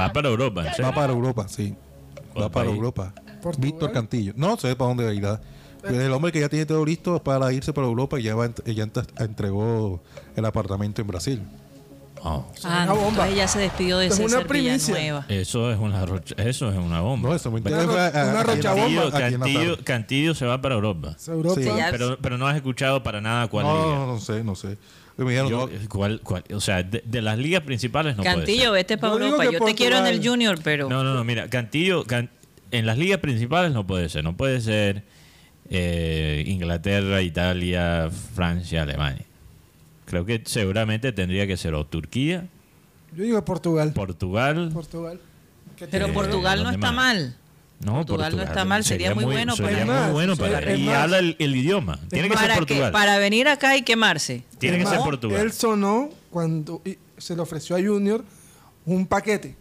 Va para Europa. Va para Europa, sí. ¿Cuál Va para? Europa. ¿Portugal? Víctor Cantillo. No sé para dónde irá. Es el hombre que ya tiene todo listo para irse para Europa y ya, va, ya ent- entregó el apartamento en Brasil. Oh, Ah, una no, bomba. ya se despidió de Es una César primicia. Villanueva. eso es una rocha- eso es una bomba. No, eso me Una interesa. ro- una rochabomba. Cantillo, la Cantillo- se va para Europa. Europa. Sí. Pero, pero no has escuchado para nada cuál No, liga. no, no sé, no sé. Me dijeron, Yo- no, ¿cuál- cuál? o sea, de, de las ligas principales no Cantillo, puede vete para Europa. Yo te quiero en el. Junior, pero. No, no, no, mira, Cantillo, Can- en las ligas principales no puede ser. No puede ser eh, Inglaterra, Italia, Francia, Alemania. Creo que seguramente tendría que ser o Turquía, Yo digo Portugal. Portugal. Portugal. Que Pero Eh, Portugal no ¿dónde está más? mal. No, Portugal no está mal, sería muy bueno Sería para- muy más, bueno sí, para es y más. habla el, el idioma. Tiene que ser para, que, Portugal. para venir acá hay quemarse. Tiene que Es ser más, Portugal. Él sonó cuando se le ofreció a Junior un paquete.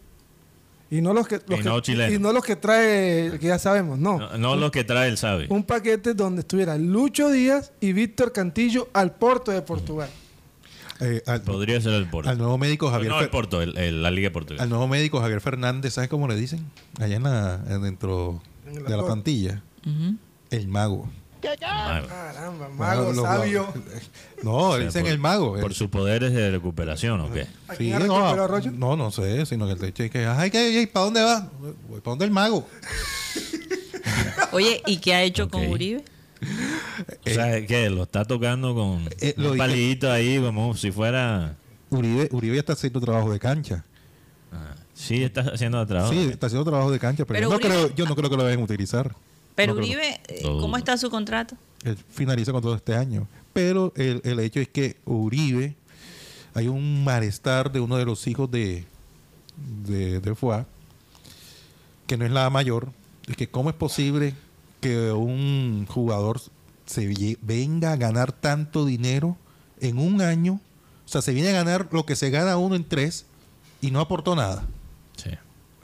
Y no los que, los Y no y no los que trae, que ya sabemos, no. No, no lo que trae el sabe. Un paquete donde estuviera Lucho Díaz y Víctor Cantillo al Porto de Portugal. eh, al, Podría ser el Porto. al nuevo médico Javier no el Porto, el- el- la Liga Portuguesa. al nuevo médico Javier Fernández, ¿sabes cómo le dicen? Allá en la, en dentro En la de la plantilla. El mago. Caramba, mago, sabio. No, O sea, le dicen por- el mago. Por El- sus poderes de recuperación, ¿o qué? ¿A Sí, quién ha no, no, no sé, sino que el techo es que, ay, ¿qué, ¿para dónde va? Voy para donde el mago. Oye, ¿y qué ha hecho con. Uribe? O sea, que lo está tocando con eh, un palito ahí como si fuera... Uribe, Uribe ya está haciendo trabajo de cancha. Ah, sí, está haciendo trabajo. Sí, está haciendo trabajo de cancha, pero, Pero yo, no Uribe- creo, yo no creo que lo vayan a utilizar. Pero No. Uribe, eh, ¿cómo está su contrato? Él finaliza con todo este año. Pero el, el hecho es que Uribe, hay un malestar de uno de los hijos de, de, de Foix, que no es la mayor, es que cómo es posible que un jugador se venga a ganar tanto dinero en un año, o sea, se viene a ganar lo que se gana uno en tres y no aportó nada. Sí.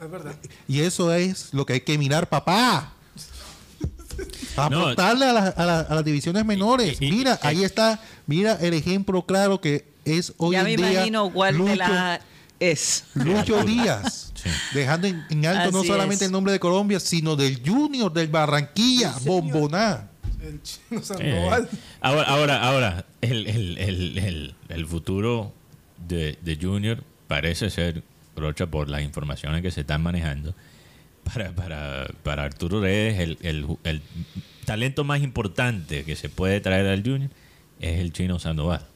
Es verdad. Y eso es lo que hay que mirar, papá. No. Aportarle a, las- a las- a las divisiones menores. Y- y- mira, y- ahí está. Mira el ejemplo claro que es hoy ya en me día. imagino cuál Lucho, de las es. Lucho Díaz. Sí. Dejando en, en alto no solamente es. el nombre de Colombia, sino del Junior, del Barranquilla, Bomboná. El chino Eh, ahora, ahora, ahora el, el- el- el- el futuro de, de Junior parece ser, Rocha, por las informaciones que se están manejando, para, para, para Arturo Reyes, el, el- el talento más importante que se puede traer al Junior es el chino Sandoval.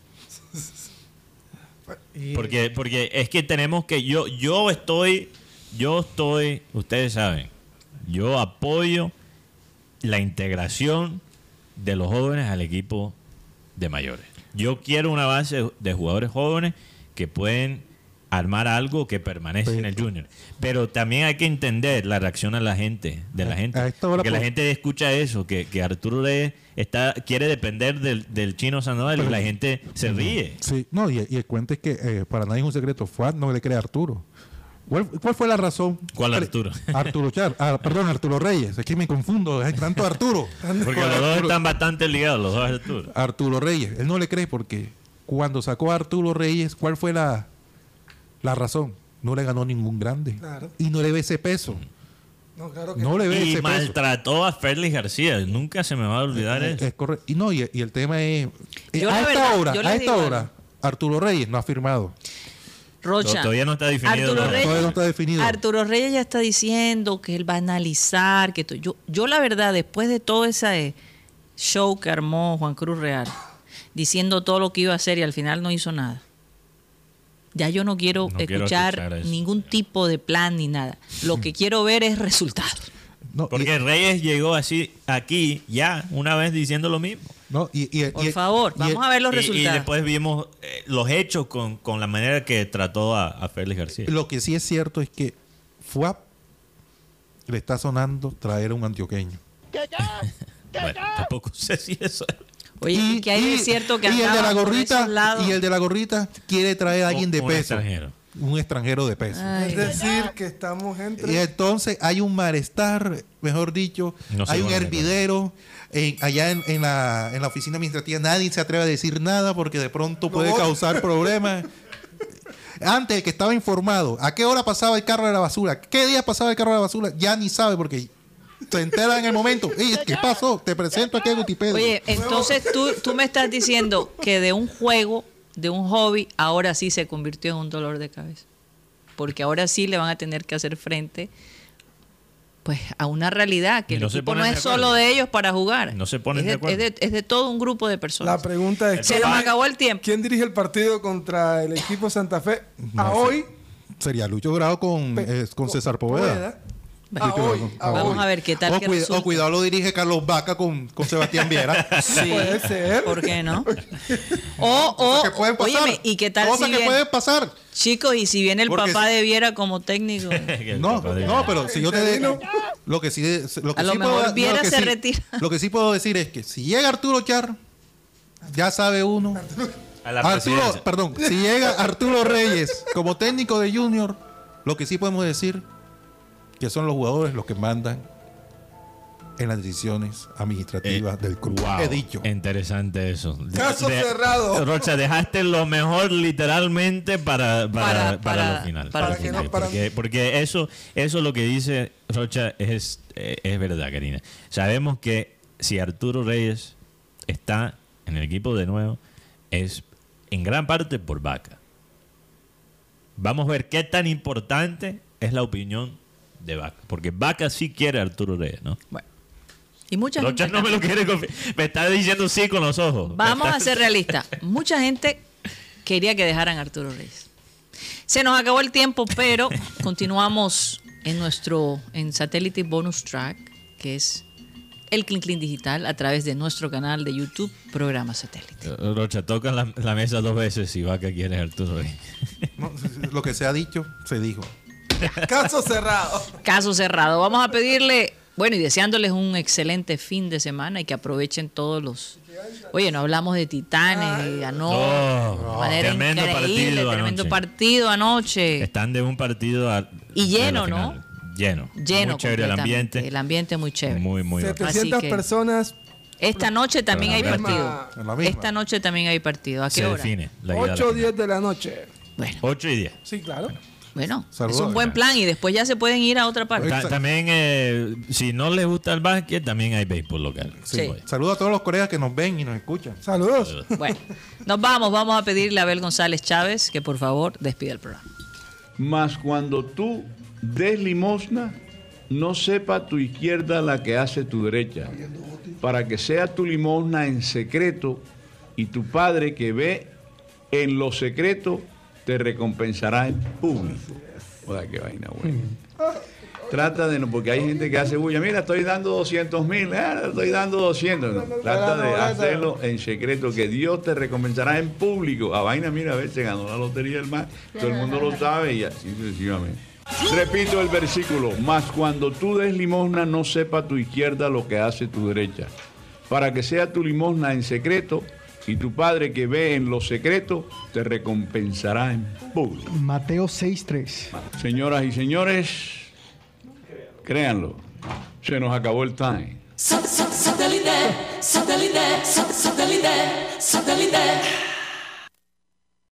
Porque, porque es que tenemos que, yo, yo estoy, yo estoy, ustedes saben, yo apoyo la integración de los jóvenes al equipo de mayores. Yo quiero una base de jugadores jóvenes que pueden armar algo que permanece en el Junior. Pero también hay que entender la reacción a la gente, de la gente. Porque la gente escucha eso, que, que Arturo Reyes está, quiere depender del, del chino Sandoval y la gente se ríe. Sí, no, y, y el cuento es que eh, para nadie es un secreto. Fuad no le cree a Arturo. ¿Cuál, cuál fue la razón? ¿Cuál Arturo? Arturo Char. ah, perdón, Arturo Reyes. Es que me confundo. Es tanto Arturo. Porque los dos están bastante ligados, los dos Arturo. Arturo Reyes. Él no le cree porque cuando sacó a Arturo Reyes, ¿cuál fue la, la razón? No le ganó ningún grande. Claro. Y no le ve ese peso. No, claro que No le ve Y ese peso. maltrató a Félix García. Nunca se me va a olvidar eso. Es correcto. Y no, y, y el tema es. eh, Yo a la esta verdad, hora, a esta digo hora, algo. Arturo Reyes no ha firmado. Rocha. Todavía no está definido, Arturo. Reyes, Todavía no está definido. Arturo Reyes ya está diciendo que él va a analizar. que yo, yo la verdad, después de todo ese show que armó Juan Cruz Real, diciendo todo lo que iba a hacer y al final no hizo nada. Ya yo no quiero No quiero escuchar ningún tipo de plan ni nada. Lo que quiero ver es resultados. No, y- Porque Reyes llegó así aquí ya una vez diciendo lo mismo. no, y- y- Por y- favor, y- vamos a ver los Y- y, resultados. después vimos eh, los hechos con, con la manera que trató a, a Félix García. Lo que sí es cierto es que FUAP le está sonando traer a un antioqueño. Bueno, tampoco sé si eso es. Oye, y, que hay de cierto que y el de la gorrita y el de la gorrita quiere traer a alguien de Un peso, extranjero. un extranjero de peso. Ay, Es decir, que estamos Y entre. entonces hay un malestar, mejor dicho, No hay un hervidero. en- allá en, en la, en la oficina administrativa nadie se atreve a decir nada porque de pronto puede No. causar problemas. Antes el que estaba informado, ¿a qué hora pasaba el carro de la basura? ¿Qué día pasaba el carro de la basura? Ya ni sabe porque se entera en el momento. Ey, ¿Qué pasó? Te presento aquí a Gutipedia. Oye, entonces tú, tú me estás diciendo que de un juego, de un hobby, ahora sí se convirtió en un dolor de cabeza. Porque ahora sí le van a tener que hacer frente pues a una realidad que el no se equipo no de es solo de ellos para jugar. No se ponen es de acuerdo. Es de, es de todo un grupo de La personas. pregunta es: Se nos acabó el tiempo. ¿quién dirige el partido contra el equipo Santa Fe? No a sé. hoy. Sería Lucho Grado con, Pe- eh, con César Poveda. A Lucho hoy. Grado. a Vamos hoy. a ver qué tal O, que cuida- o cuidado lo dirige Carlos Vaca con, con Sebastián Viera. Sí, Puede ser. ¿Por qué no? O, o, Cosas que pueden pasar. óyeme, ¿y qué tal Cosas si que viene- pueden pasar. Chicos, y si viene el Porque papá si- de Viera como técnico. No, no, pero si yo te Interino. lo que sí lo que A lo sí mejor puedo, Viera lo que se sí- retira. Lo que sí puedo decir es que si llega Arturo Char, ya sabe uno. A la Arturo, perdón, si llega Arturo Reyes como técnico de Junior, lo que sí podemos decir que son los jugadores los que mandan en las decisiones administrativas del club. Wow, He dicho. Interesante eso. Caso cerrado. Rocha, dejaste lo mejor literalmente para, para, Para- para, para- lo final. para Para que no- porque, para- porque, porque eso, eso lo que dice Rocha es, eh, es verdad, Karina. Sabemos que si Arturo Reyes está en el equipo de nuevo, es en gran parte por Vaca. Vamos a ver qué tan importante es la opinión de Vaca. Porque Vaca sí quiere a Arturo Reyes, ¿no? Bueno. Y mucha Rocha gente no me lo quiere Me está diciendo sí con los ojos. Vamos está- a ser realistas. Mucha gente quería que dejaran a Arturo Reyes. Se nos acabó el tiempo, pero continuamos en nuestro en satélite bonus track, que es el Clean Clean Digital, a través de nuestro canal de YouTube, programa satélite. Eh, Rocha, toca la, la mesa dos veces y va que quiere Arturo Reyes. No, lo que se ha dicho, se dijo. Caso cerrado. Caso cerrado. Vamos a pedirle, bueno, y deseándoles un excelente fin de semana y que aprovechen todos los. Oye, no hablamos de Titanes, y ganó No, de manera tremendo increíble, partido tremendo anoche. partido anoche. Están de un partido a- Y lleno, ¿no? Lleno. Lleno. Muy chévere el ambiente. El ambiente muy chévere. Muy, muy bacán. 700 que- personas. Esta noche también hay partido. Esta noche también hay partido. ¿A qué Se hora? define la ida a la 8 o final. 10 de la noche. Bueno, 8 y 10. Sí, claro. bueno Saludos. es un buen plan y después ya se pueden ir a otra parte. Ta- también, eh, si no les gusta el básquet, también hay béisbol local. Sí. Saludos a todos los colegas que nos ven y nos escuchan. Saludos. Bueno, nos vamos. Vamos a pedirle a Abel González Chávez que por favor despida el programa. Mas cuando tú des limosna, no sepa tu izquierda la que hace tu derecha, para que sea tu limosna en secreto, y tu Padre que ve en lo secreto te recompensará en público. Joder, qué vaina buena. Trata de no, porque hay gente que hace bulla, mira, estoy dando 200 mil, estoy dando 200. No, Trata de hacerlo en secreto, que Dios te recompensará en público. A vaina, mira, a ver, se ganó la lotería del mar, todo el mundo lo sabe y así sucesivamente. Repito el versículo, mas cuando tú des limosna no sepa tu izquierda lo que hace tu derecha, para que sea tu limosna en secreto y tu Padre que ve en lo secreto te recompensará en público. Mateo 6.3. Señoras y señores, créanlo, se nos acabó el time. Satellite, satellite, satellite, satellite.